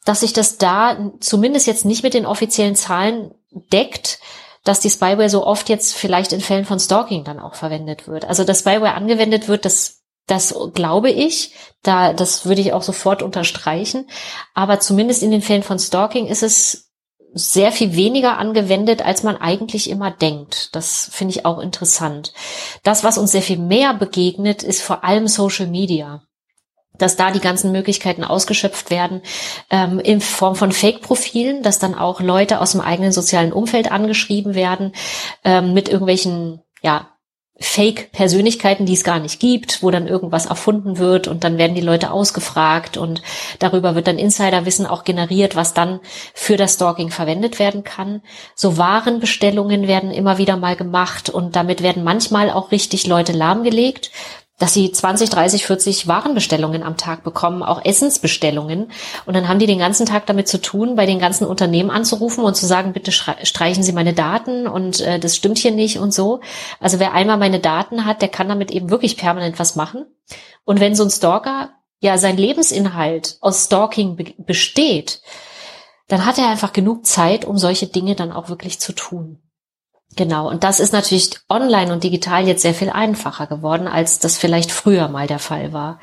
dass sich das da zumindest jetzt nicht mit den offiziellen Zahlen deckt, dass die Spyware so oft jetzt vielleicht in Fällen von Stalking dann auch verwendet wird. Also dass Spyware angewendet wird, das das glaube ich, da, das würde ich auch sofort unterstreichen. Aber zumindest in den Fällen von Stalking ist es sehr viel weniger angewendet, als man eigentlich immer denkt. Das finde ich auch interessant. Das, was uns sehr viel mehr begegnet, ist vor allem Social Media dass da die ganzen Möglichkeiten ausgeschöpft werden ähm, in Form von Fake-Profilen, dass dann auch Leute aus dem eigenen sozialen Umfeld angeschrieben werden ähm, mit irgendwelchen ja Fake-Persönlichkeiten, die es gar nicht gibt, wo dann irgendwas erfunden wird und dann werden die Leute ausgefragt und darüber wird dann Insiderwissen auch generiert, was dann für das Stalking verwendet werden kann. So Warenbestellungen werden immer wieder mal gemacht und damit werden manchmal auch richtig Leute lahmgelegt, dass sie 20, 30, 40 Warenbestellungen am Tag bekommen, auch Essensbestellungen. Und dann haben die den ganzen Tag damit zu tun, bei den ganzen Unternehmen anzurufen und zu sagen, bitte streichen Sie meine Daten und äh, das stimmt hier nicht und so. Also wer einmal meine Daten hat, der kann damit eben wirklich permanent was machen. Und wenn so ein Stalker ja sein Lebensinhalt aus Stalking be besteht, dann hat er einfach genug Zeit, um solche Dinge dann auch wirklich zu tun. Genau, und das ist natürlich online und digital jetzt sehr viel einfacher geworden, als das vielleicht früher mal der Fall war.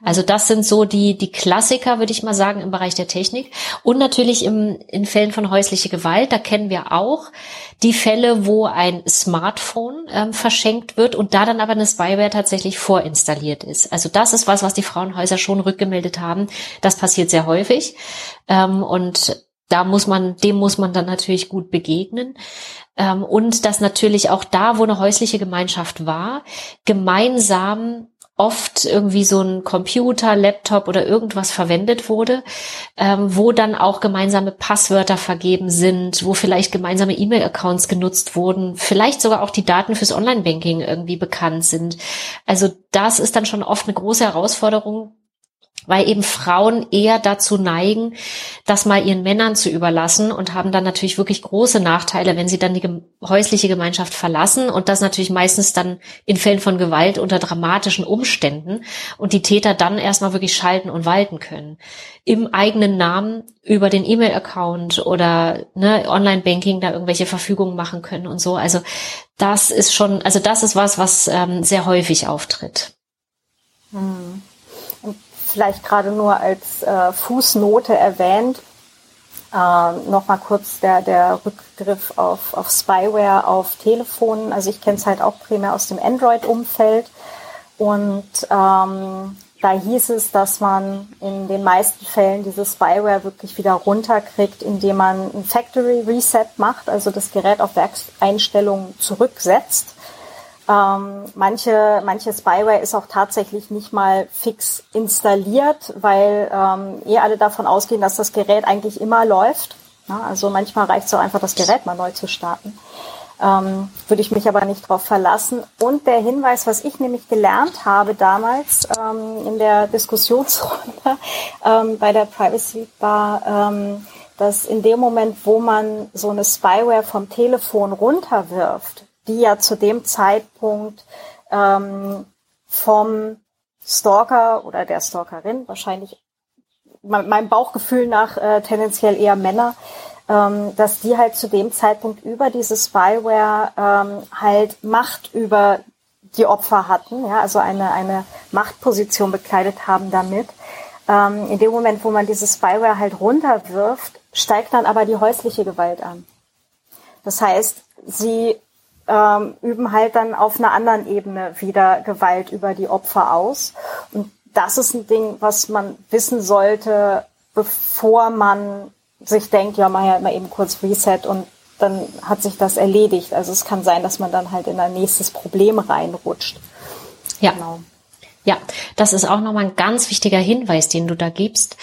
Also das sind so die, die Klassiker, würde ich mal sagen, im Bereich der Technik. Und natürlich im, in Fällen von häuslicher Gewalt, da kennen wir auch die Fälle, wo ein Smartphone ähm, verschenkt wird und da dann aber eine Spyware tatsächlich vorinstalliert ist. Also das ist was, was die Frauenhäuser schon rückgemeldet haben. Das passiert sehr häufig. Ähm, und da muss man, dem muss man dann natürlich gut begegnen. Ähm, und dass natürlich auch da, wo eine häusliche Gemeinschaft war, gemeinsam oft irgendwie so ein Computer, Laptop oder irgendwas verwendet wurde, ähm, wo dann auch gemeinsame Passwörter vergeben sind, wo vielleicht gemeinsame E-Mail-Accounts genutzt wurden, vielleicht sogar auch die Daten fürs Online-Banking irgendwie bekannt sind. Also das ist dann schon oft eine große Herausforderung, weil eben Frauen eher dazu neigen, das mal ihren Männern zu überlassen und haben dann natürlich wirklich große Nachteile, wenn sie dann die häusliche Gemeinschaft verlassen und das natürlich meistens dann in Fällen von Gewalt unter dramatischen Umständen und die Täter dann erstmal wirklich schalten und walten können. Im eigenen Namen über den E-Mail-Account oder ne, Online-Banking da irgendwelche Verfügungen machen können und so. Also das ist schon, also das ist was, was ähm, sehr häufig auftritt. Hm vielleicht gerade nur als äh, Fußnote erwähnt. Äh, Nochmal kurz der, der Rückgriff auf, auf Spyware auf Telefonen. Also ich kenne es halt auch primär aus dem Android-Umfeld. Und ähm, da hieß es, dass man in den meisten Fällen diese Spyware wirklich wieder runterkriegt, indem man ein Factory Reset macht, also das Gerät auf Werkseinstellungen zurücksetzt ähm, manche, manche Spyware ist auch tatsächlich nicht mal fix installiert, weil ähm, eh alle davon ausgehen, dass das Gerät eigentlich immer läuft. Ja, also manchmal reicht es auch einfach, das Gerät mal neu zu starten. Ähm, würde ich mich aber nicht darauf verlassen. Und der Hinweis, was ich nämlich gelernt habe damals ähm, in der Diskussionsrunde ähm, bei der Privacy war, ähm, dass in dem Moment, wo man so eine Spyware vom Telefon runterwirft, die ja zu dem Zeitpunkt ähm, vom Stalker oder der Stalkerin, wahrscheinlich meinem Bauchgefühl nach äh, tendenziell eher Männer, ähm, dass die halt zu dem Zeitpunkt über diese Spyware ähm, halt Macht über die Opfer hatten, ja, also eine, eine Machtposition bekleidet haben damit. Ähm, in dem Moment, wo man diese Spyware halt runterwirft, steigt dann aber die häusliche Gewalt an. Das heißt, sie ähm, üben halt dann auf einer anderen Ebene wieder Gewalt über die Opfer aus. Und das ist ein Ding, was man wissen sollte, bevor man sich denkt, ja, mach ja mal eben kurz Reset und dann hat sich das erledigt. Also es kann sein, dass man dann halt in ein nächstes Problem reinrutscht. Ja. Genau. Ja, das ist auch nochmal ein ganz wichtiger Hinweis, den du da gibst.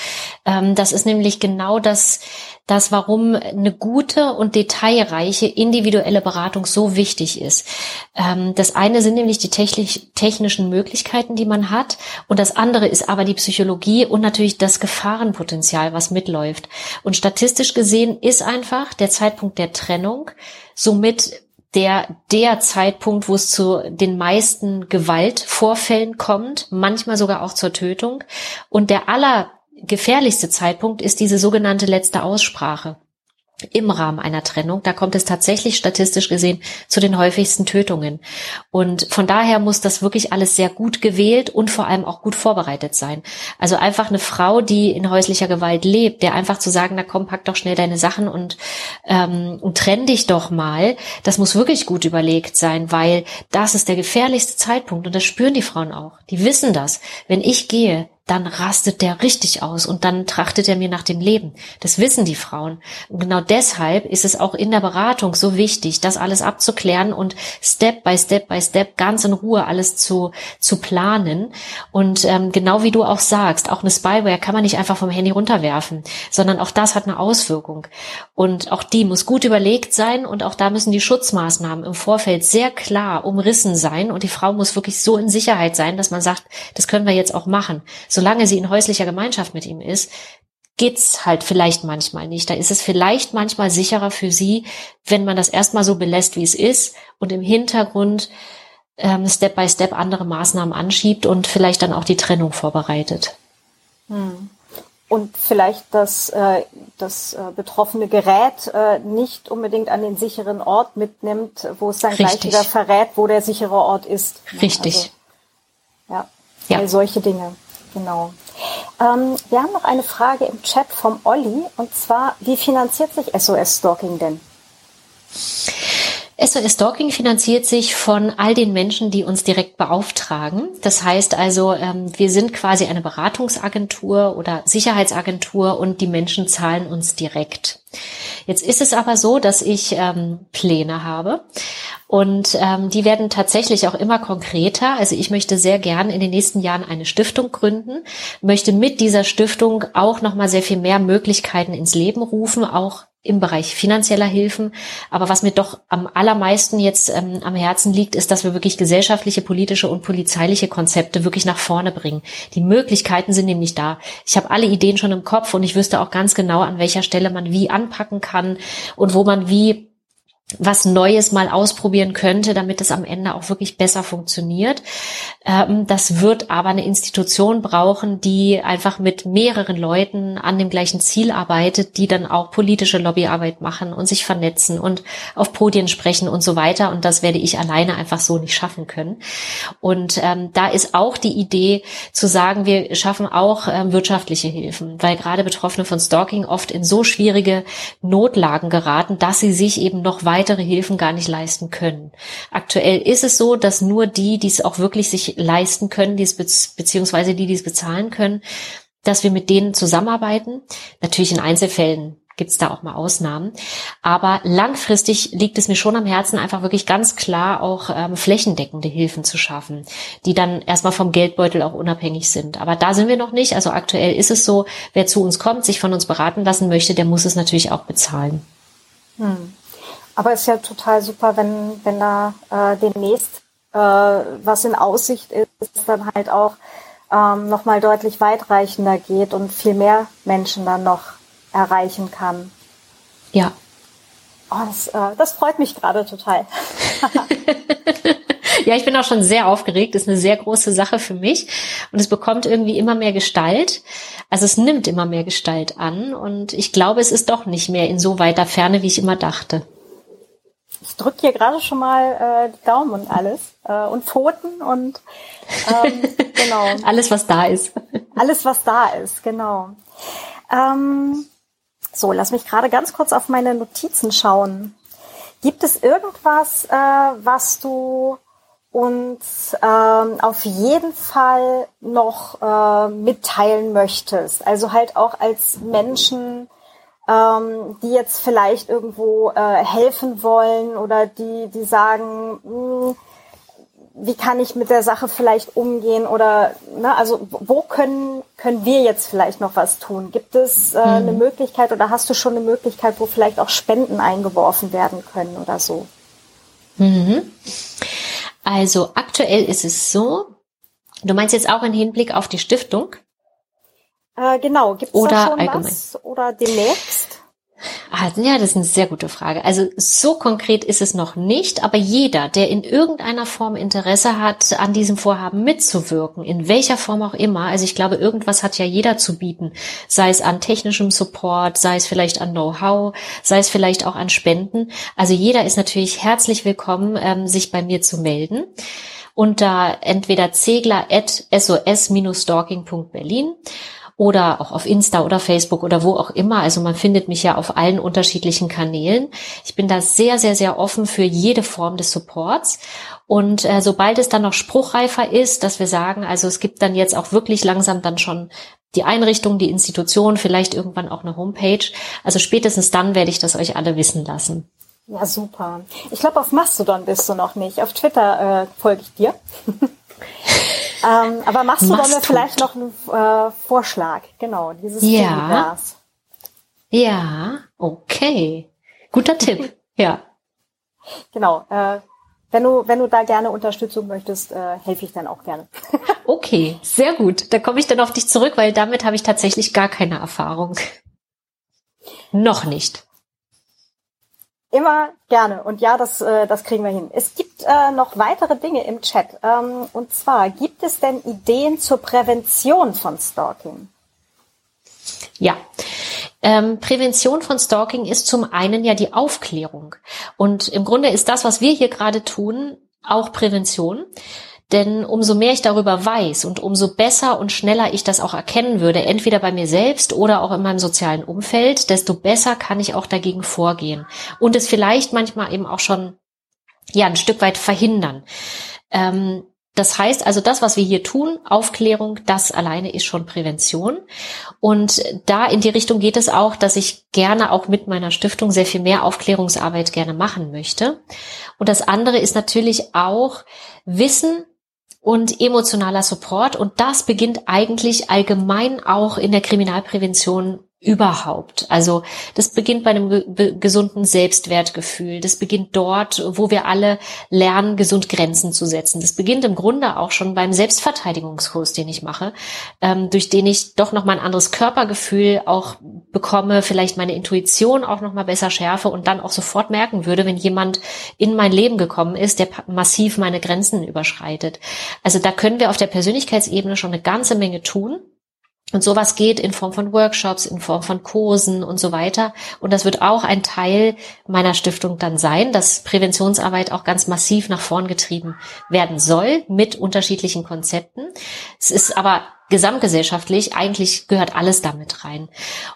Ähm, das ist nämlich genau das, das, warum eine gute und detailreiche individuelle Beratung so wichtig ist. Ähm, das eine sind nämlich die technischen Möglichkeiten, die man hat, und das andere ist aber die Psychologie und natürlich das Gefahrenpotenzial, was mitläuft. Und statistisch gesehen ist einfach der Zeitpunkt der Trennung somit der, der Zeitpunkt, wo es zu den meisten Gewaltvorfällen kommt, manchmal sogar auch zur Tötung. Und der allergefährlichste Zeitpunkt ist diese sogenannte letzte Aussprache im Rahmen einer Trennung. Da kommt es tatsächlich statistisch gesehen zu den häufigsten Tötungen. Und von daher muss das wirklich alles sehr gut gewählt und vor allem auch gut vorbereitet sein. Also einfach eine Frau, die in häuslicher Gewalt lebt, der einfach zu sagen, na komm, pack doch schnell deine Sachen und, ähm, und trenn dich doch mal, das muss wirklich gut überlegt sein, weil das ist der gefährlichste Zeitpunkt und das spüren die Frauen auch. Die wissen das. Wenn ich gehe, dann rastet der richtig aus und dann trachtet er mir nach dem Leben. Das wissen die Frauen. Und genau deshalb ist es auch in der Beratung so wichtig, das alles abzuklären und Step by Step by Step ganz in Ruhe alles zu, zu planen. Und ähm, genau wie du auch sagst, auch eine Spyware kann man nicht einfach vom Handy runterwerfen, sondern auch das hat eine Auswirkung. Und auch die muss gut überlegt sein und auch da müssen die Schutzmaßnahmen im Vorfeld sehr klar umrissen sein und die Frau muss wirklich so in Sicherheit sein, dass man sagt, das können wir jetzt auch machen solange sie in häuslicher Gemeinschaft mit ihm ist, geht's halt vielleicht manchmal nicht. Da ist es vielleicht manchmal sicherer für sie, wenn man das erstmal so belässt, wie es ist und im Hintergrund ähm, Step by Step andere Maßnahmen anschiebt und vielleicht dann auch die Trennung vorbereitet. Hm. und vielleicht das, äh, das äh, betroffene Gerät äh, nicht unbedingt an den sicheren Ort mitnimmt, wo es dann Richtig. gleich wieder verrät, wo der sichere Ort ist. Richtig. Also, ja, ja. All solche Dinge. Genau. Ähm, wir haben noch eine Frage im Chat vom Olli und zwar, wie finanziert sich SOS Stalking denn? SOS Stalking finanziert sich von all den Menschen, die uns direkt beauftragen. Das heißt also, ähm, wir sind quasi eine Beratungsagentur oder Sicherheitsagentur und die Menschen zahlen uns direkt. Jetzt ist es aber so, dass ich ähm, Pläne habe und ähm, die werden tatsächlich auch immer konkreter. Also ich möchte sehr gern in den nächsten Jahren eine Stiftung gründen, möchte mit dieser Stiftung auch noch mal sehr viel mehr Möglichkeiten ins Leben rufen, auch im Bereich finanzieller Hilfen. Aber was mir doch am allermeisten jetzt ähm, am Herzen liegt, ist, dass wir wirklich gesellschaftliche, politische und polizeiliche Konzepte wirklich nach vorne bringen. Die Möglichkeiten sind nämlich da. Ich habe alle Ideen schon im Kopf und ich wüsste auch ganz genau, an welcher Stelle man wie anpacken kann und wo man wie was Neues mal ausprobieren könnte, damit es am Ende auch wirklich besser funktioniert. Ähm, das wird aber eine Institution brauchen, die einfach mit mehreren Leuten an dem gleichen Ziel arbeitet, die dann auch politische Lobbyarbeit machen und sich vernetzen und auf Podien sprechen und so weiter. Und das werde ich alleine einfach so nicht schaffen können. Und ähm, da ist auch die Idee zu sagen, wir schaffen auch ähm, wirtschaftliche Hilfen, weil gerade Betroffene von Stalking oft in so schwierige Notlagen geraten, dass sie sich eben noch weiter weitere Hilfen gar nicht leisten können. Aktuell ist es so, dass nur die, die es auch wirklich sich leisten können, die es beziehungsweise die, die es bezahlen können, dass wir mit denen zusammenarbeiten. Natürlich in Einzelfällen gibt es da auch mal Ausnahmen. Aber langfristig liegt es mir schon am Herzen, einfach wirklich ganz klar auch ähm, flächendeckende Hilfen zu schaffen, die dann erstmal vom Geldbeutel auch unabhängig sind. Aber da sind wir noch nicht. Also aktuell ist es so, wer zu uns kommt, sich von uns beraten lassen möchte, der muss es natürlich auch bezahlen. Hm. Aber es ist ja total super, wenn, wenn da äh, demnächst äh, was in Aussicht ist, dann halt auch ähm, nochmal deutlich weitreichender geht und viel mehr Menschen dann noch erreichen kann. Ja. Oh, das, äh, das freut mich gerade total. ja, ich bin auch schon sehr aufgeregt. Das ist eine sehr große Sache für mich. Und es bekommt irgendwie immer mehr Gestalt. Also es nimmt immer mehr Gestalt an. Und ich glaube, es ist doch nicht mehr in so weiter Ferne, wie ich immer dachte ich drücke hier gerade schon mal äh, die Daumen und alles äh, und Pfoten und ähm, genau. alles, was da ist. alles, was da ist, genau. Ähm, so, lass mich gerade ganz kurz auf meine Notizen schauen. Gibt es irgendwas, äh, was du uns ähm, auf jeden Fall noch äh, mitteilen möchtest? Also halt auch als Menschen, ähm, die jetzt vielleicht irgendwo äh, helfen wollen oder die, die sagen, mh, hm, wie kann ich mit der Sache vielleicht umgehen oder ne, also wo können können wir jetzt vielleicht noch was tun? Gibt es äh, mhm. eine Möglichkeit oder hast du schon eine Möglichkeit, wo vielleicht auch Spenden eingeworfen werden können oder so? Mhm. Also aktuell ist es so, du meinst jetzt auch im Hinblick auf die Stiftung? Äh, genau, gibt es da schon allgemein. was oder demnächst? Ah, ja, das ist eine sehr gute Frage. Also so konkret ist es noch nicht, aber jeder, der in irgendeiner Form Interesse hat, an diesem Vorhaben mitzuwirken, in welcher Form auch immer, also ich glaube, irgendwas hat ja jeder zu bieten, sei es an technischem Support, sei es vielleicht an Know-how, sei es vielleicht auch an Spenden. Also jeder ist natürlich herzlich willkommen, ähm, sich bei mir zu melden unter entweder zegler at sos-stalking.berlin oder auch auf Insta oder Facebook oder wo auch immer. Also man findet mich ja auf allen unterschiedlichen Kanälen. Ich bin da sehr, sehr, sehr offen für jede Form des Supports. Und äh, sobald es dann noch spruchreifer ist, dass wir sagen, also es gibt dann jetzt auch wirklich langsam dann schon die Einrichtung, die Institution, vielleicht irgendwann auch eine Homepage. Also spätestens dann werde ich das euch alle wissen lassen. Ja, super. Ich glaube, auf Mastodon bist du noch nicht. Auf Twitter äh, folge ich dir. Ähm, aber machst du Mastodon vielleicht noch einen äh, Vorschlag? Genau, dieses ja. Ja, okay. Guter Tipp, ja. Genau. Äh, wenn du, wenn du da gerne Unterstützung möchtest, äh, helfe ich dann auch gerne. okay, sehr gut. Da komme ich dann auf dich zurück, weil damit habe ich tatsächlich gar keine Erfahrung. Noch nicht. Immer gerne. Und ja, das, äh, das kriegen wir hin. Es gibt äh, noch weitere Dinge im Chat. Ähm, und zwar, gibt es denn Ideen zur Prävention von Stalking? Ja. Ähm, Prävention von Stalking ist zum einen ja die Aufklärung. Und im Grunde ist das, was wir hier gerade tun, auch Prävention. Denn umso mehr ich darüber weiß und umso besser und schneller ich das auch erkennen würde, entweder bei mir selbst oder auch in meinem sozialen Umfeld, desto besser kann ich auch dagegen vorgehen und es vielleicht manchmal eben auch schon ja ein Stück weit verhindern. Ähm, das heißt also, das, was wir hier tun, Aufklärung, das alleine ist schon Prävention. Und da in die Richtung geht es auch, dass ich gerne auch mit meiner Stiftung sehr viel mehr Aufklärungsarbeit gerne machen möchte. Und das andere ist natürlich auch Wissen und emotionaler Support. Und das beginnt eigentlich allgemein auch in der Kriminalprävention überhaupt. Also das beginnt bei einem ge gesunden Selbstwertgefühl. Das beginnt dort, wo wir alle lernen, gesund Grenzen zu setzen. Das beginnt im Grunde auch schon beim Selbstverteidigungskurs, den ich mache, ähm, durch den ich doch noch mal ein anderes Körpergefühl auch bekomme, vielleicht meine Intuition auch noch mal besser schärfe und dann auch sofort merken würde, wenn jemand in mein Leben gekommen ist, der massiv meine Grenzen überschreitet. Also da können wir auf der Persönlichkeitsebene schon eine ganze Menge tun. Und sowas geht in Form von Workshops, in Form von Kursen und so weiter. Und das wird auch ein Teil meiner Stiftung dann sein, dass Präventionsarbeit auch ganz massiv nach vorn getrieben werden soll mit unterschiedlichen Konzepten. Es ist aber gesamtgesellschaftlich, eigentlich gehört alles damit rein.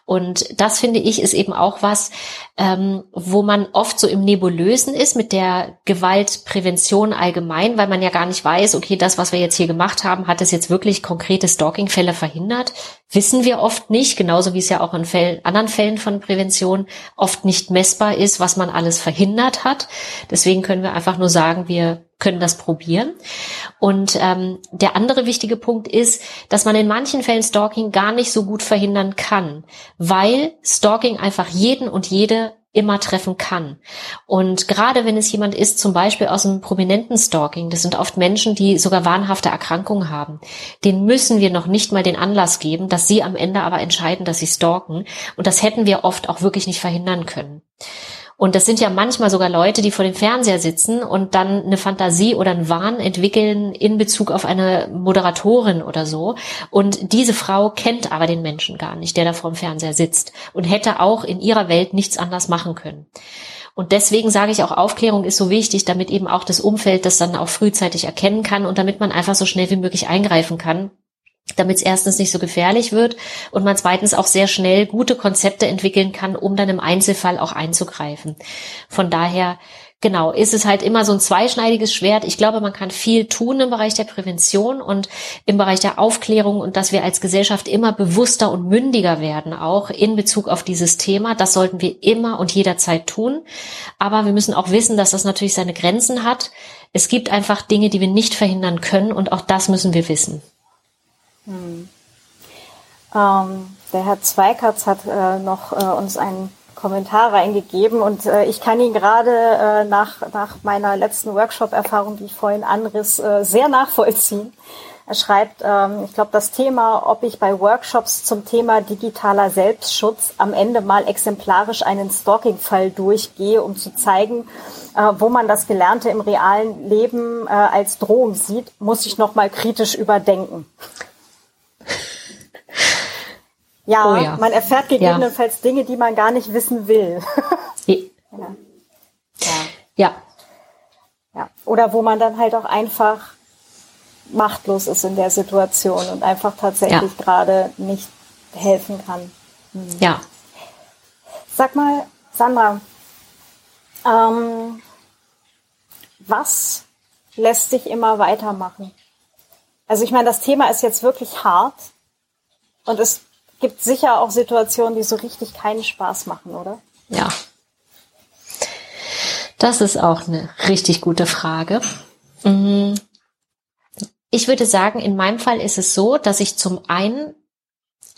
Und das finde ich ist eben auch was, ähm, wo man oft so im Nebulösen ist mit der Gewaltprävention allgemein, weil man ja gar nicht weiß, okay, das, was wir jetzt hier gemacht haben, hat es jetzt wirklich konkrete Stalking-Fälle verhindert? Wissen wir oft nicht, genauso wie es ja auch in Fällen, anderen Fällen von Prävention oft nicht messbar ist, was man alles verhindert hat. Deswegen können wir einfach nur sagen, wir können das probieren. Und ähm, der andere wichtige Punkt ist, dass man in manchen Fällen Stalking gar nicht so gut verhindern kann, weil Stalking einfach jeden und jede immer treffen kann. Und gerade wenn es jemand ist, zum Beispiel aus einem prominenten Stalking, das sind oft Menschen, die sogar wahnhafte Erkrankungen haben, den müssen wir noch nicht mal den Anlass geben, dass sie am Ende aber entscheiden, dass sie stalken. Und das hätten wir oft auch wirklich nicht verhindern können. Und das sind ja manchmal sogar Leute, die vor dem Fernseher sitzen und dann eine Fantasie oder einen Wahn entwickeln in Bezug auf eine Moderatorin oder so. Und diese Frau kennt aber den Menschen gar nicht, der da vor dem Fernseher sitzt und hätte auch in ihrer Welt nichts anders machen können. Und deswegen sage ich auch, Aufklärung ist so wichtig, damit eben auch das Umfeld das dann auch frühzeitig erkennen kann und damit man einfach so schnell wie möglich eingreifen kann damit es erstens nicht so gefährlich wird und man zweitens auch sehr schnell gute Konzepte entwickeln kann, um dann im Einzelfall auch einzugreifen. Von daher, genau, ist es halt immer so ein zweischneidiges Schwert. Ich glaube, man kann viel tun im Bereich der Prävention und im Bereich der Aufklärung und dass wir als Gesellschaft immer bewusster und mündiger werden, auch in Bezug auf dieses Thema. Das sollten wir immer und jederzeit tun. Aber wir müssen auch wissen, dass das natürlich seine Grenzen hat. Es gibt einfach Dinge, die wir nicht verhindern können und auch das müssen wir wissen. Hm. Ähm, der Herr Zweikatz hat äh, noch äh, uns einen Kommentar reingegeben und äh, ich kann ihn gerade äh, nach, nach meiner letzten Workshop-Erfahrung, die ich vorhin anriss, äh, sehr nachvollziehen. Er schreibt, ähm, ich glaube, das Thema, ob ich bei Workshops zum Thema digitaler Selbstschutz am Ende mal exemplarisch einen Stalking-Fall durchgehe, um zu zeigen, äh, wo man das Gelernte im realen Leben äh, als Drohung sieht, muss ich noch mal kritisch überdenken. Ja, oh ja, man erfährt gegebenenfalls ja. Dinge, die man gar nicht wissen will. ja. ja. ja. Oder wo man dann halt auch einfach machtlos ist in der Situation und einfach tatsächlich gerade nicht helfen kann. Hm. Ja. Sag mal, Sandra, ähm, was lässt dich immer weitermachen? Also ich meine, das Thema ist jetzt wirklich hart und es gibt sicher auch Situationen, die so richtig keinen Spaß machen, oder? Ja. Das ist auch eine richtig gute Frage. Mhm. Ich würde sagen, in meinem Fall ist es so, dass ich zum einen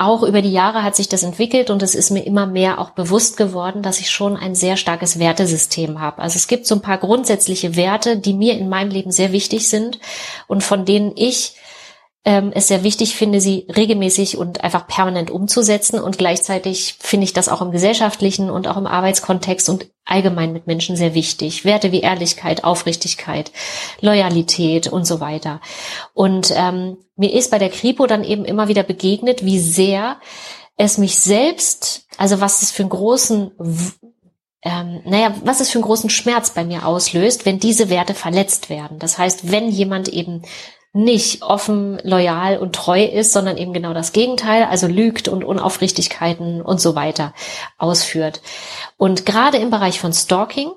auch über die Jahre hat sich das entwickelt und es ist mir immer mehr auch bewusst geworden, dass ich schon ein sehr starkes Wertesystem habe. Also es gibt so ein paar grundsätzliche Werte, die mir in meinem Leben sehr wichtig sind und von denen ich ähm, es sehr wichtig finde, sie regelmäßig und einfach permanent umzusetzen. Und gleichzeitig finde ich das auch im gesellschaftlichen und auch im Arbeitskontext und allgemein mit Menschen sehr wichtig. Werte wie Ehrlichkeit, Aufrichtigkeit, Loyalität und so weiter. Und ähm, mir ist bei der Kripo dann eben immer wieder begegnet, wie sehr es mich selbst, also was es für einen großen, ähm, naja, was es für einen großen Schmerz bei mir auslöst, wenn diese Werte verletzt werden. Das heißt, wenn jemand eben nicht offen, loyal und treu ist, sondern eben genau das Gegenteil, also lügt und Unaufrichtigkeiten und so weiter ausführt. Und gerade im Bereich von Stalking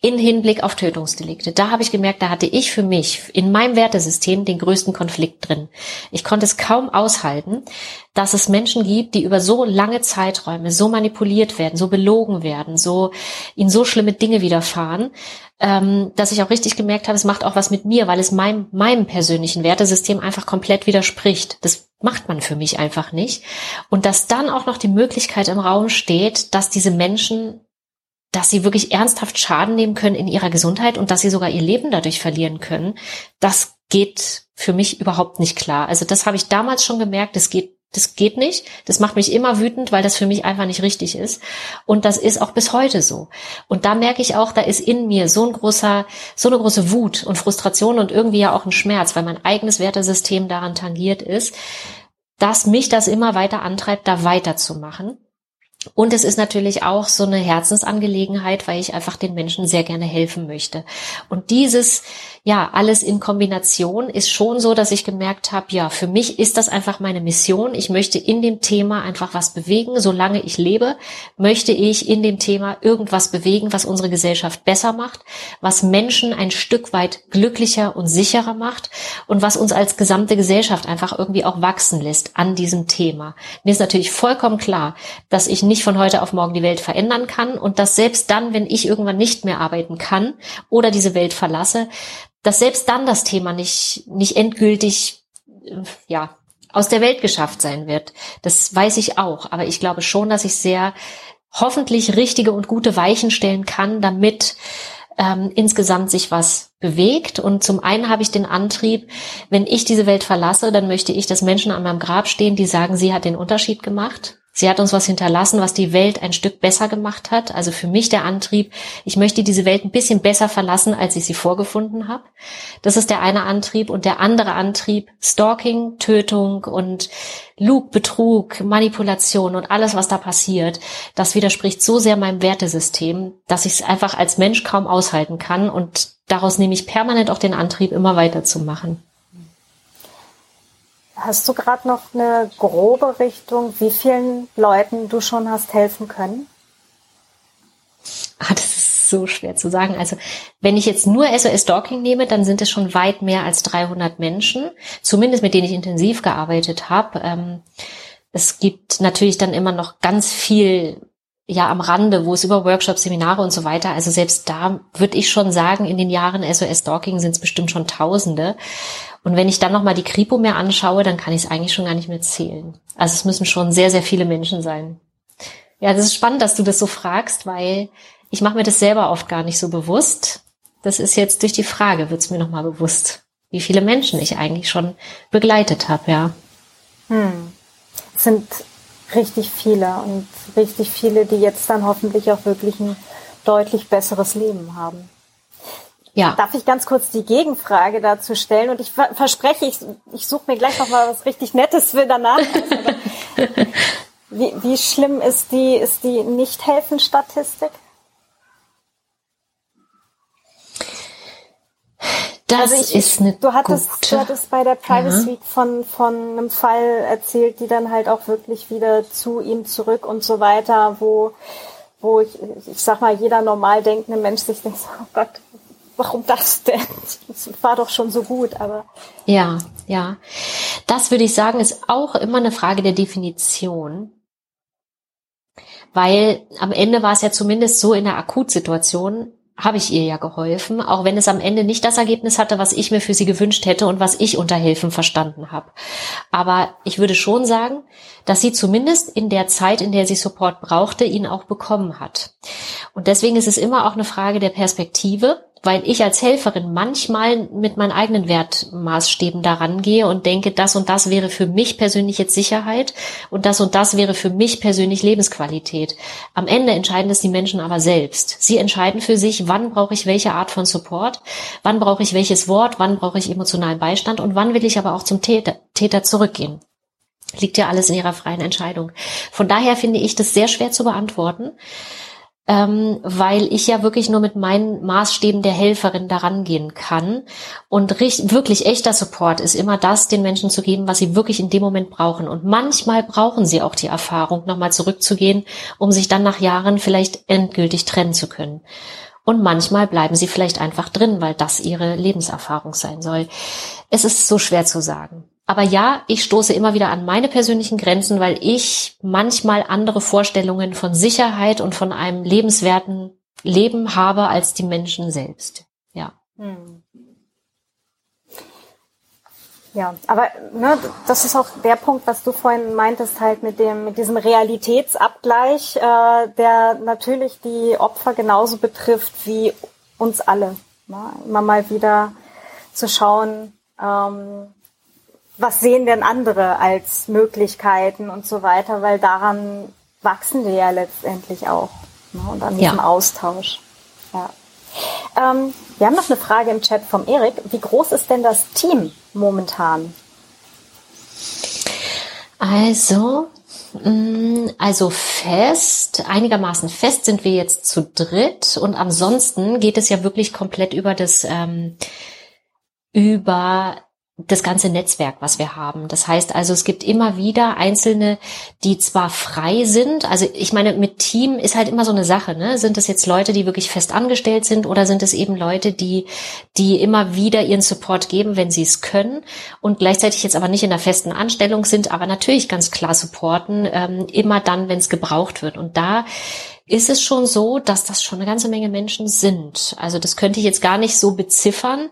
in Hinblick auf Tötungsdelikte. Da habe ich gemerkt, da hatte ich für mich in meinem Wertesystem den größten Konflikt drin. Ich konnte es kaum aushalten, dass es Menschen gibt, die über so lange Zeiträume so manipuliert werden, so belogen werden, so ihnen so schlimme Dinge widerfahren, ähm, dass ich auch richtig gemerkt habe, es macht auch was mit mir, weil es meinem, meinem persönlichen Wertesystem einfach komplett widerspricht. Das macht man für mich einfach nicht. Und dass dann auch noch die Möglichkeit im Raum steht, dass diese Menschen dass sie wirklich ernsthaft Schaden nehmen können in ihrer Gesundheit und dass sie sogar ihr Leben dadurch verlieren können, das geht für mich überhaupt nicht klar. Also das habe ich damals schon gemerkt, das geht das geht nicht. Das macht mich immer wütend, weil das für mich einfach nicht richtig ist. Und das ist auch bis heute so. Und da merke ich auch, da ist in mir so ein großer, so eine große Wut und Frustration und irgendwie ja auch ein Schmerz, weil mein eigenes Wertesystem daran tangiert ist, dass mich das immer weiter antreibt, da weiterzumachen. Und es ist natürlich auch so eine Herzensangelegenheit, weil ich einfach den Menschen sehr gerne helfen möchte. Und dieses, ja, alles in Kombination ist schon so, dass ich gemerkt habe, ja, für mich ist das einfach meine Mission. Ich möchte in dem Thema einfach was bewegen. Solange ich lebe, möchte ich in dem Thema irgendwas bewegen, was unsere Gesellschaft besser macht, was Menschen ein Stück weit glücklicher und sicherer macht und was uns als gesamte Gesellschaft einfach irgendwie auch wachsen lässt an diesem Thema. Mir ist natürlich vollkommen klar, dass ich nicht von heute auf morgen die Welt verändern kann und dass selbst dann, wenn ich irgendwann nicht mehr arbeiten kann oder diese Welt verlasse, dass selbst dann das Thema nicht, nicht endgültig, äh, ja, aus der Welt geschafft sein wird. Das weiß ich auch. Aber ich glaube schon, dass ich sehr hoffentlich richtige und gute Weichen stellen kann, damit ähm, insgesamt sich was bewegt. Und zum einen habe ich den Antrieb, wenn ich diese Welt verlasse, dann möchte ich, dass Menschen an meinem Grab stehen, die sagen, sie hat den Unterschied gemacht. Sie hat uns was hinterlassen, was die Welt ein Stück besser gemacht hat. Also für mich der Antrieb, ich möchte diese Welt ein bisschen besser verlassen, als ich sie vorgefunden habe. Das ist der eine Antrieb. Und der andere Antrieb, Stalking, Tötung und Lug, Betrug, Manipulation und alles, was da passiert, das widerspricht so sehr meinem Wertesystem, dass ich es einfach als Mensch kaum aushalten kann. Und daraus nehme ich permanent auch den Antrieb, immer weiterzumachen. Hast du gerade noch eine grobe Richtung, wie vielen Leuten du schon hast helfen können? Ah, das ist so schwer zu sagen. Also wenn ich jetzt nur SOS Stalking nehme, dann sind es schon weit mehr als 300 Menschen, zumindest mit denen ich intensiv gearbeitet habe. Ähm, es gibt natürlich dann immer noch ganz viel ja am Rande, wo es über Workshops, Seminare und so weiter, also selbst da würde ich schon sagen, in den Jahren SOS Stalking sind es bestimmt schon Tausende. Und wenn ich dann nochmal die Kripo mir anschaue, dann kann ich es eigentlich schon gar nicht mehr zählen. Also es müssen schon sehr, sehr viele Menschen sein. Ja, das ist spannend, dass du das so fragst, weil ich mache mir das selber oft gar nicht so bewusst. Das ist jetzt durch die Frage, wird es mir nochmal bewusst, wie viele Menschen ich eigentlich schon begleitet habe, ja. Hm. Sind richtig viele und richtig viele, die jetzt dann hoffentlich auch wirklich ein deutlich besseres Leben haben. Ja. Darf ich ganz kurz die Gegenfrage dazu stellen? Und ich verspreche, ich, ich suche mir gleich noch mal was richtig Nettes für danach. wie, wie schlimm ist die, ist die Nicht-Helfen-Statistik? Das also ich, ist eine du hattest, gute. du hattest bei der Privacy Week von, von einem Fall erzählt, die dann halt auch wirklich wieder zu ihm zurück und so weiter, wo, wo ich, ich sag mal, jeder normal denkende Mensch sich denkt, oh Gott, warum das denn? Das war doch schon so gut, aber. Ja, ja. Das würde ich sagen, ist auch immer eine Frage der Definition. Weil am Ende war es ja zumindest so in der Akutsituation, habe ich ihr ja geholfen, auch wenn es am Ende nicht das Ergebnis hatte, was ich mir für sie gewünscht hätte und was ich unter Helfen verstanden habe. Aber ich würde schon sagen, dass sie zumindest in der Zeit, in der sie Support brauchte, ihn auch bekommen hat. Und deswegen ist es immer auch eine Frage der Perspektive weil ich als Helferin manchmal mit meinen eigenen Wertmaßstäben daran gehe und denke, das und das wäre für mich persönlich jetzt Sicherheit und das und das wäre für mich persönlich Lebensqualität. Am Ende entscheiden es die Menschen aber selbst. Sie entscheiden für sich, wann brauche ich welche Art von Support, wann brauche ich welches Wort, wann brauche ich emotionalen Beistand und wann will ich aber auch zum Täter, Täter zurückgehen. Liegt ja alles in ihrer freien Entscheidung. Von daher finde ich das sehr schwer zu beantworten ähm, weil ich ja wirklich nur mit meinen Maßstäben der Helferin daran gehen kann. Und wirklich echter Support ist immer das, den Menschen zu geben, was sie wirklich in dem Moment brauchen. Und manchmal brauchen sie auch die Erfahrung, nochmal zurückzugehen, um sich dann nach Jahren vielleicht endgültig trennen zu können. Und manchmal bleiben sie vielleicht einfach drin, weil das ihre Lebenserfahrung sein soll. Es ist so schwer zu sagen. Aber ja, ich stoße immer wieder an meine persönlichen Grenzen, weil ich manchmal andere Vorstellungen von Sicherheit und von einem lebenswerten Leben habe als die Menschen selbst. Ja. Hm. Ja, aber ne, das ist auch der Punkt, was du vorhin meintest, halt mit dem, mit diesem Realitätsabgleich, äh, der natürlich die Opfer genauso betrifft wie uns alle. Ne? Immer mal wieder zu schauen, ähm, was sehen denn andere als Möglichkeiten und so weiter, weil daran wachsen wir ja letztendlich auch ne, und an diesem ja. Austausch. Ja. Ähm, wir haben noch eine Frage im Chat vom Erik. Wie groß ist denn das Team momentan? Also, mm, also fest, einigermaßen fest sind wir jetzt zu dritt und ansonsten geht es ja wirklich komplett über das ähm, über das ganze Netzwerk, was wir haben. Das heißt also, es gibt immer wieder Einzelne, die zwar frei sind, also ich meine, mit Team ist halt immer so eine Sache, ne? Sind es jetzt Leute, die wirklich fest angestellt sind oder sind es eben Leute, die, die immer wieder ihren Support geben, wenn sie es können und gleichzeitig jetzt aber nicht in der festen Anstellung sind, aber natürlich ganz klar supporten, ähm, immer dann, wenn es gebraucht wird. Und da ist es schon so, dass das schon eine ganze Menge Menschen sind. Also das könnte ich jetzt gar nicht so beziffern,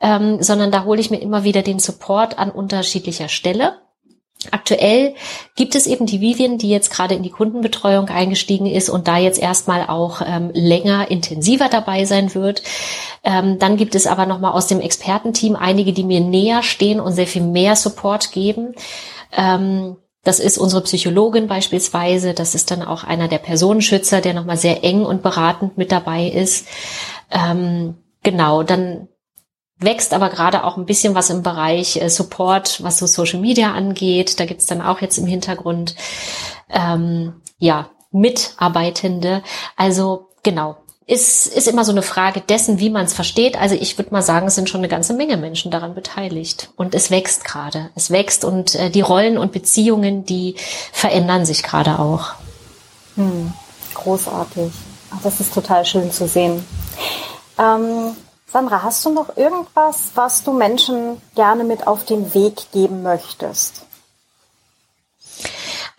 ähm, sondern da hole ich mir immer wieder den Support an unterschiedlicher Stelle. Aktuell gibt es eben die Vivian, die jetzt gerade in die Kundenbetreuung eingestiegen ist und da jetzt erstmal auch ähm, länger intensiver dabei sein wird. Ähm, dann gibt es aber nochmal aus dem Expertenteam einige, die mir näher stehen und sehr viel mehr Support geben. Ähm, das ist unsere Psychologin beispielsweise. Das ist dann auch einer der Personenschützer, der nochmal sehr eng und beratend mit dabei ist. Ähm, genau, dann wächst aber gerade auch ein bisschen was im Bereich äh, Support, was so Social Media angeht. Da gibt's dann auch jetzt im Hintergrund ähm, ja Mitarbeitende. Also genau, ist, ist immer so eine Frage dessen, wie man es versteht. Also ich würde mal sagen, es sind schon eine ganze Menge Menschen daran beteiligt. Und es wächst gerade. Es wächst und äh, die Rollen und Beziehungen, die verändern sich gerade auch. Hm, großartig. Ach, das ist total schön zu sehen. Ähm, Sandra, hast du noch irgendwas, was du Menschen gerne mit auf den Weg geben möchtest?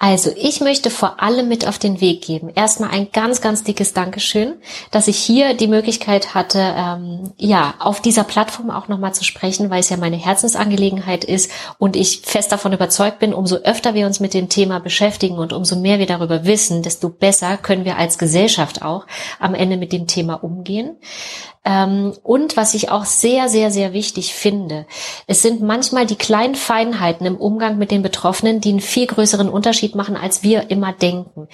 Also ich möchte vor allem mit auf den Weg geben. Erstmal ein ganz, ganz dickes Dankeschön, dass ich hier die Möglichkeit hatte, ähm, ja, auf dieser Plattform auch nochmal zu sprechen, weil es ja meine Herzensangelegenheit ist und ich fest davon überzeugt bin, umso öfter wir uns mit dem Thema beschäftigen und umso mehr wir darüber wissen, desto besser können wir als Gesellschaft auch am Ende mit dem Thema umgehen. Ähm, und was ich auch sehr, sehr, sehr wichtig finde, es sind manchmal die kleinen Feinheiten im Umgang mit den Betroffenen, die einen viel größeren Unterschied machen, als wir immer denken.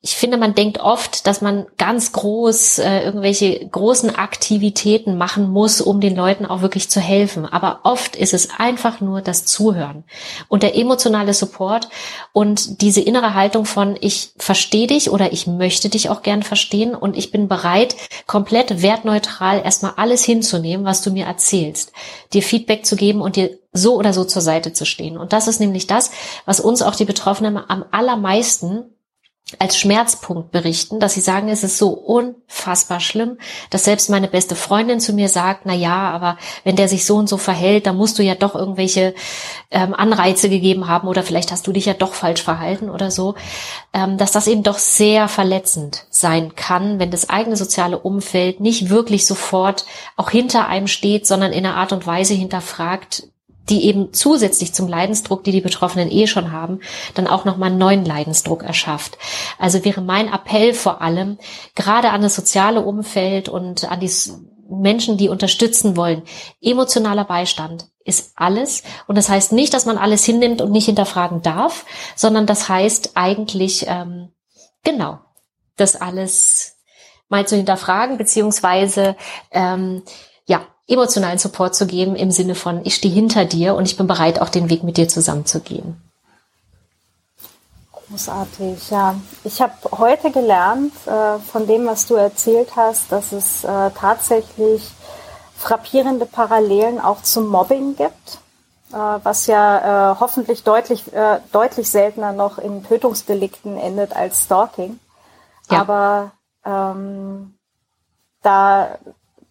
Ich finde, man denkt oft, dass man ganz groß äh, irgendwelche großen Aktivitäten machen muss, um den Leuten auch wirklich zu helfen. Aber oft ist es einfach nur das Zuhören und der emotionale Support und diese innere Haltung von ich verstehe dich oder ich möchte dich auch gern verstehen und ich bin bereit, komplett wertneutral neutral erstmal alles hinzunehmen, was du mir erzählst, dir Feedback zu geben und dir so oder so zur Seite zu stehen. Und das ist nämlich das, was uns auch die Betroffenen am allermeisten als Schmerzpunkt berichten, dass sie sagen, es ist so unfassbar schlimm, dass selbst meine beste Freundin zu mir sagt, na ja, aber wenn der sich so und so verhält, dann musst du ja doch irgendwelche ähm, Anreize gegeben haben oder vielleicht hast du dich ja doch falsch verhalten oder so, ähm, dass das eben doch sehr verletzend sein kann, wenn das eigene soziale Umfeld nicht wirklich sofort auch hinter einem steht, sondern in einer Art und Weise hinterfragt, die eben zusätzlich zum Leidensdruck, die die Betroffenen eh schon haben, dann auch nochmal einen neuen Leidensdruck erschafft. Also wäre mein Appell vor allem, gerade an das soziale Umfeld und an die Menschen, die unterstützen wollen, emotionaler Beistand ist alles. Und das heißt nicht, dass man alles hinnimmt und nicht hinterfragen darf, sondern das heißt eigentlich, ähm, genau, das alles mal zu hinterfragen, beziehungsweise ähm, emotionalen Support zu geben im Sinne von, ich stehe hinter dir und ich bin bereit, auch den Weg mit dir zusammen zu gehen. Großartig, ja. Ich habe heute gelernt äh, von dem, was du erzählt hast, dass es äh, tatsächlich frappierende Parallelen auch zum Mobbing gibt, äh, was ja äh, hoffentlich deutlich, äh, deutlich seltener noch in Tötungsdelikten endet als Stalking. Ja. Aber ähm, da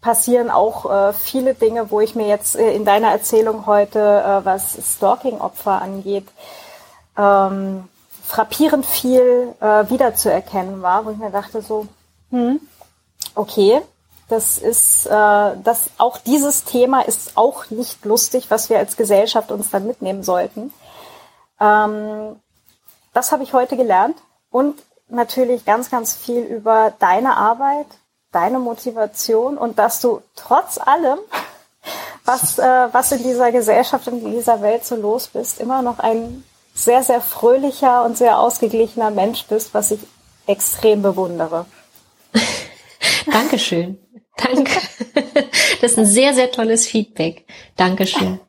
passieren auch äh, viele Dinge, wo ich mir jetzt äh, in deiner Erzählung heute, äh, was Stalking-Opfer angeht, ähm, frappierend viel äh, wiederzuerkennen war, wo ich mir dachte so, hm, okay, das ist, äh, das auch dieses Thema ist auch nicht lustig, was wir als Gesellschaft uns dann mitnehmen sollten. Ähm, das habe ich heute gelernt und natürlich ganz, ganz viel über deine Arbeit, deine Motivation und dass du trotz allem, was, äh, was in dieser Gesellschaft und in dieser Welt so los bist, immer noch ein sehr, sehr fröhlicher und sehr ausgeglichener Mensch bist, was ich extrem bewundere. Dankeschön. Danke. Das ist ein sehr, sehr tolles Feedback. Dankeschön.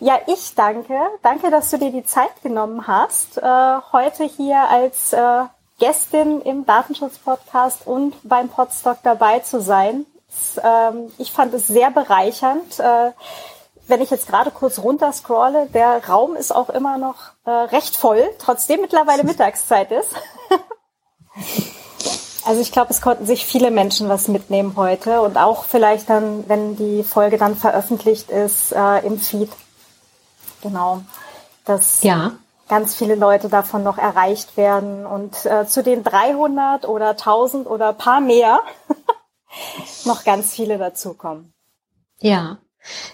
Ja, ich danke. Danke, dass du dir die Zeit genommen hast, äh, heute hier als äh, Gästin im Datenschutz-Podcast und beim Podstock dabei zu sein. Ähm, ich fand es sehr bereichernd. Äh, wenn ich jetzt gerade kurz runter scrolle, der Raum ist auch immer noch äh, recht voll, trotzdem mittlerweile Mittagszeit ist. also ich glaube, es konnten sich viele Menschen was mitnehmen heute und auch vielleicht dann, wenn die Folge dann veröffentlicht ist äh, im Feed. Genau. Dass ja. Ganz viele Leute davon noch erreicht werden und äh, zu den 300 oder 1000 oder paar mehr noch ganz viele dazukommen. Ja,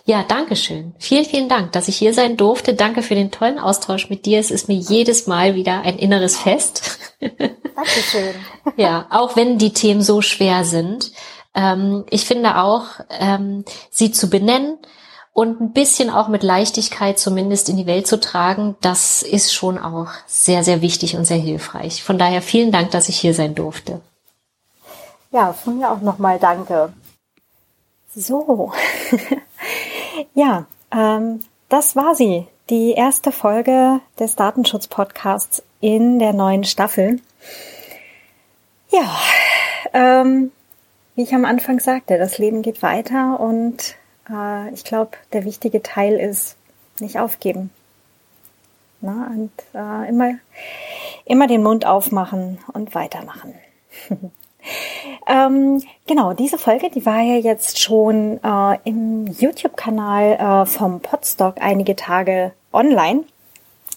ja, danke schön. Vielen, vielen Dank, dass ich hier sein durfte. Danke für den tollen Austausch mit dir. Es ist mir jedes Mal wieder ein inneres Fest. Dankeschön. ja, auch wenn die Themen so schwer sind. Ähm, ich finde auch, ähm, sie zu benennen und ein bisschen auch mit Leichtigkeit zumindest in die Welt zu tragen, das ist schon auch sehr, sehr wichtig und sehr hilfreich. Von daher vielen Dank, dass ich hier sein durfte. Ja, von mir auch nochmal danke. So, ja, ähm, das war sie, die erste Folge des Datenschutz-Podcasts in der neuen Staffel. Ja, ähm, wie ich am Anfang sagte, das Leben geht weiter und äh, ich glaube, der wichtige Teil ist nicht aufgeben. Na, und äh, immer, immer den Mund aufmachen und weitermachen. Ähm, genau, diese Folge, die war ja jetzt schon äh, im YouTube-Kanal äh, vom Podstock einige Tage online.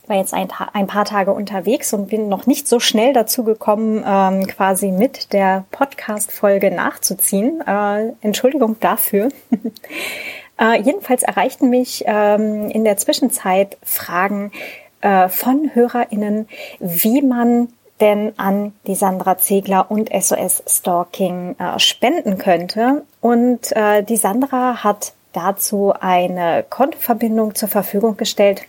War jetzt ein, ein, paar Tage unterwegs und bin noch nicht so schnell dazu gekommen, ähm, quasi mit der Podcast-Folge nachzuziehen. Äh, Entschuldigung dafür. äh, jedenfalls erreichten mich ähm, in der Zwischenzeit Fragen äh, von HörerInnen, wie man denn an die Sandra Zegler und SOS Stalking äh, spenden könnte. Und äh, die Sandra hat dazu eine Kontoverbindung zur Verfügung gestellt,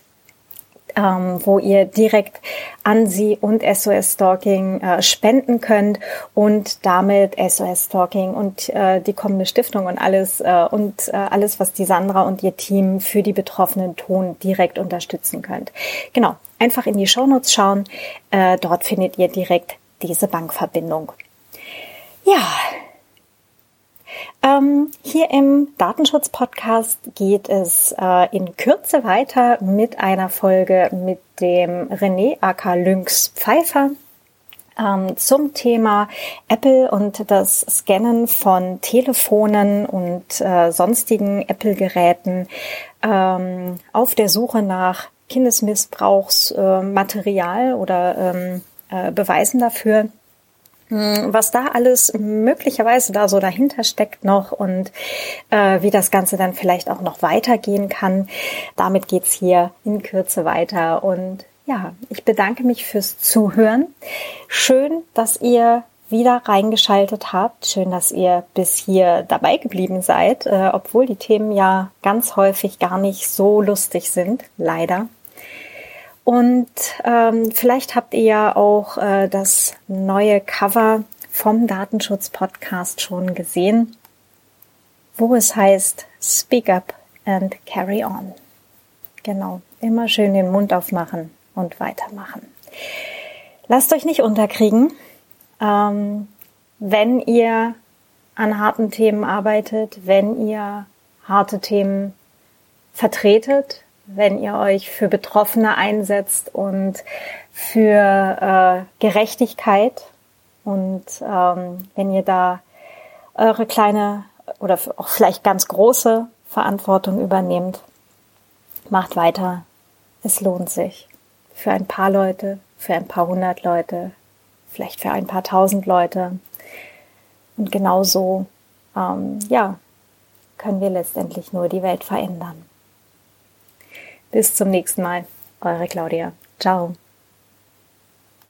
ähm, wo ihr direkt an sie und SOS Stalking äh, spenden könnt und damit SOS Stalking und äh, die kommende Stiftung und alles äh, und äh, alles, was die Sandra und ihr Team für die Betroffenen tun, direkt unterstützen könnt. Genau, einfach in die Shownotes schauen. Äh, dort findet ihr direkt diese Bankverbindung. Ja, ähm, hier im Datenschutz-Podcast geht es äh, in Kürze weiter mit einer Folge mit dem René aka Lynx Pfeiffer ähm, zum Thema Apple und das Scannen von Telefonen und äh, sonstigen Apple-Geräten ähm, auf der Suche nach Kindesmissbrauchsmaterial äh, oder ähm, äh, Beweisen dafür. Hm, was da alles möglicherweise da so dahinter steckt noch und äh, wie das Ganze dann vielleicht auch noch weitergehen kann. Damit geht's hier in Kürze weiter. Und ja, ich bedanke mich fürs Zuhören. Schön, dass ihr wieder reingeschaltet habt. Schön, dass ihr bis hier dabei geblieben seid, äh, obwohl die Themen ja ganz häufig gar nicht so lustig sind, leider. Und ähm, vielleicht habt ihr ja auch äh, das neue Cover vom Datenschutz-Podcast schon gesehen, wo es heißt Speak up and carry on. Genau, immer schön den Mund aufmachen und weitermachen. Lasst euch nicht unterkriegen. Ähm, wenn ihr an harten Themen arbeitet, wenn ihr harte Themen vertretet, wenn ihr euch für Betroffene einsetzt und für äh, Gerechtigkeit und ähm, wenn ihr da eure kleine oder auch vielleicht ganz große Verantwortung übernehmt, macht weiter. Es lohnt sich. Für ein paar Leute, für ein paar hundert Leute, vielleicht für ein paar tausend Leute. Und genau so, ähm, ja, können wir letztendlich nur die Welt verändern. Bis zum nächsten Mal. Eure Claudia. Ciao.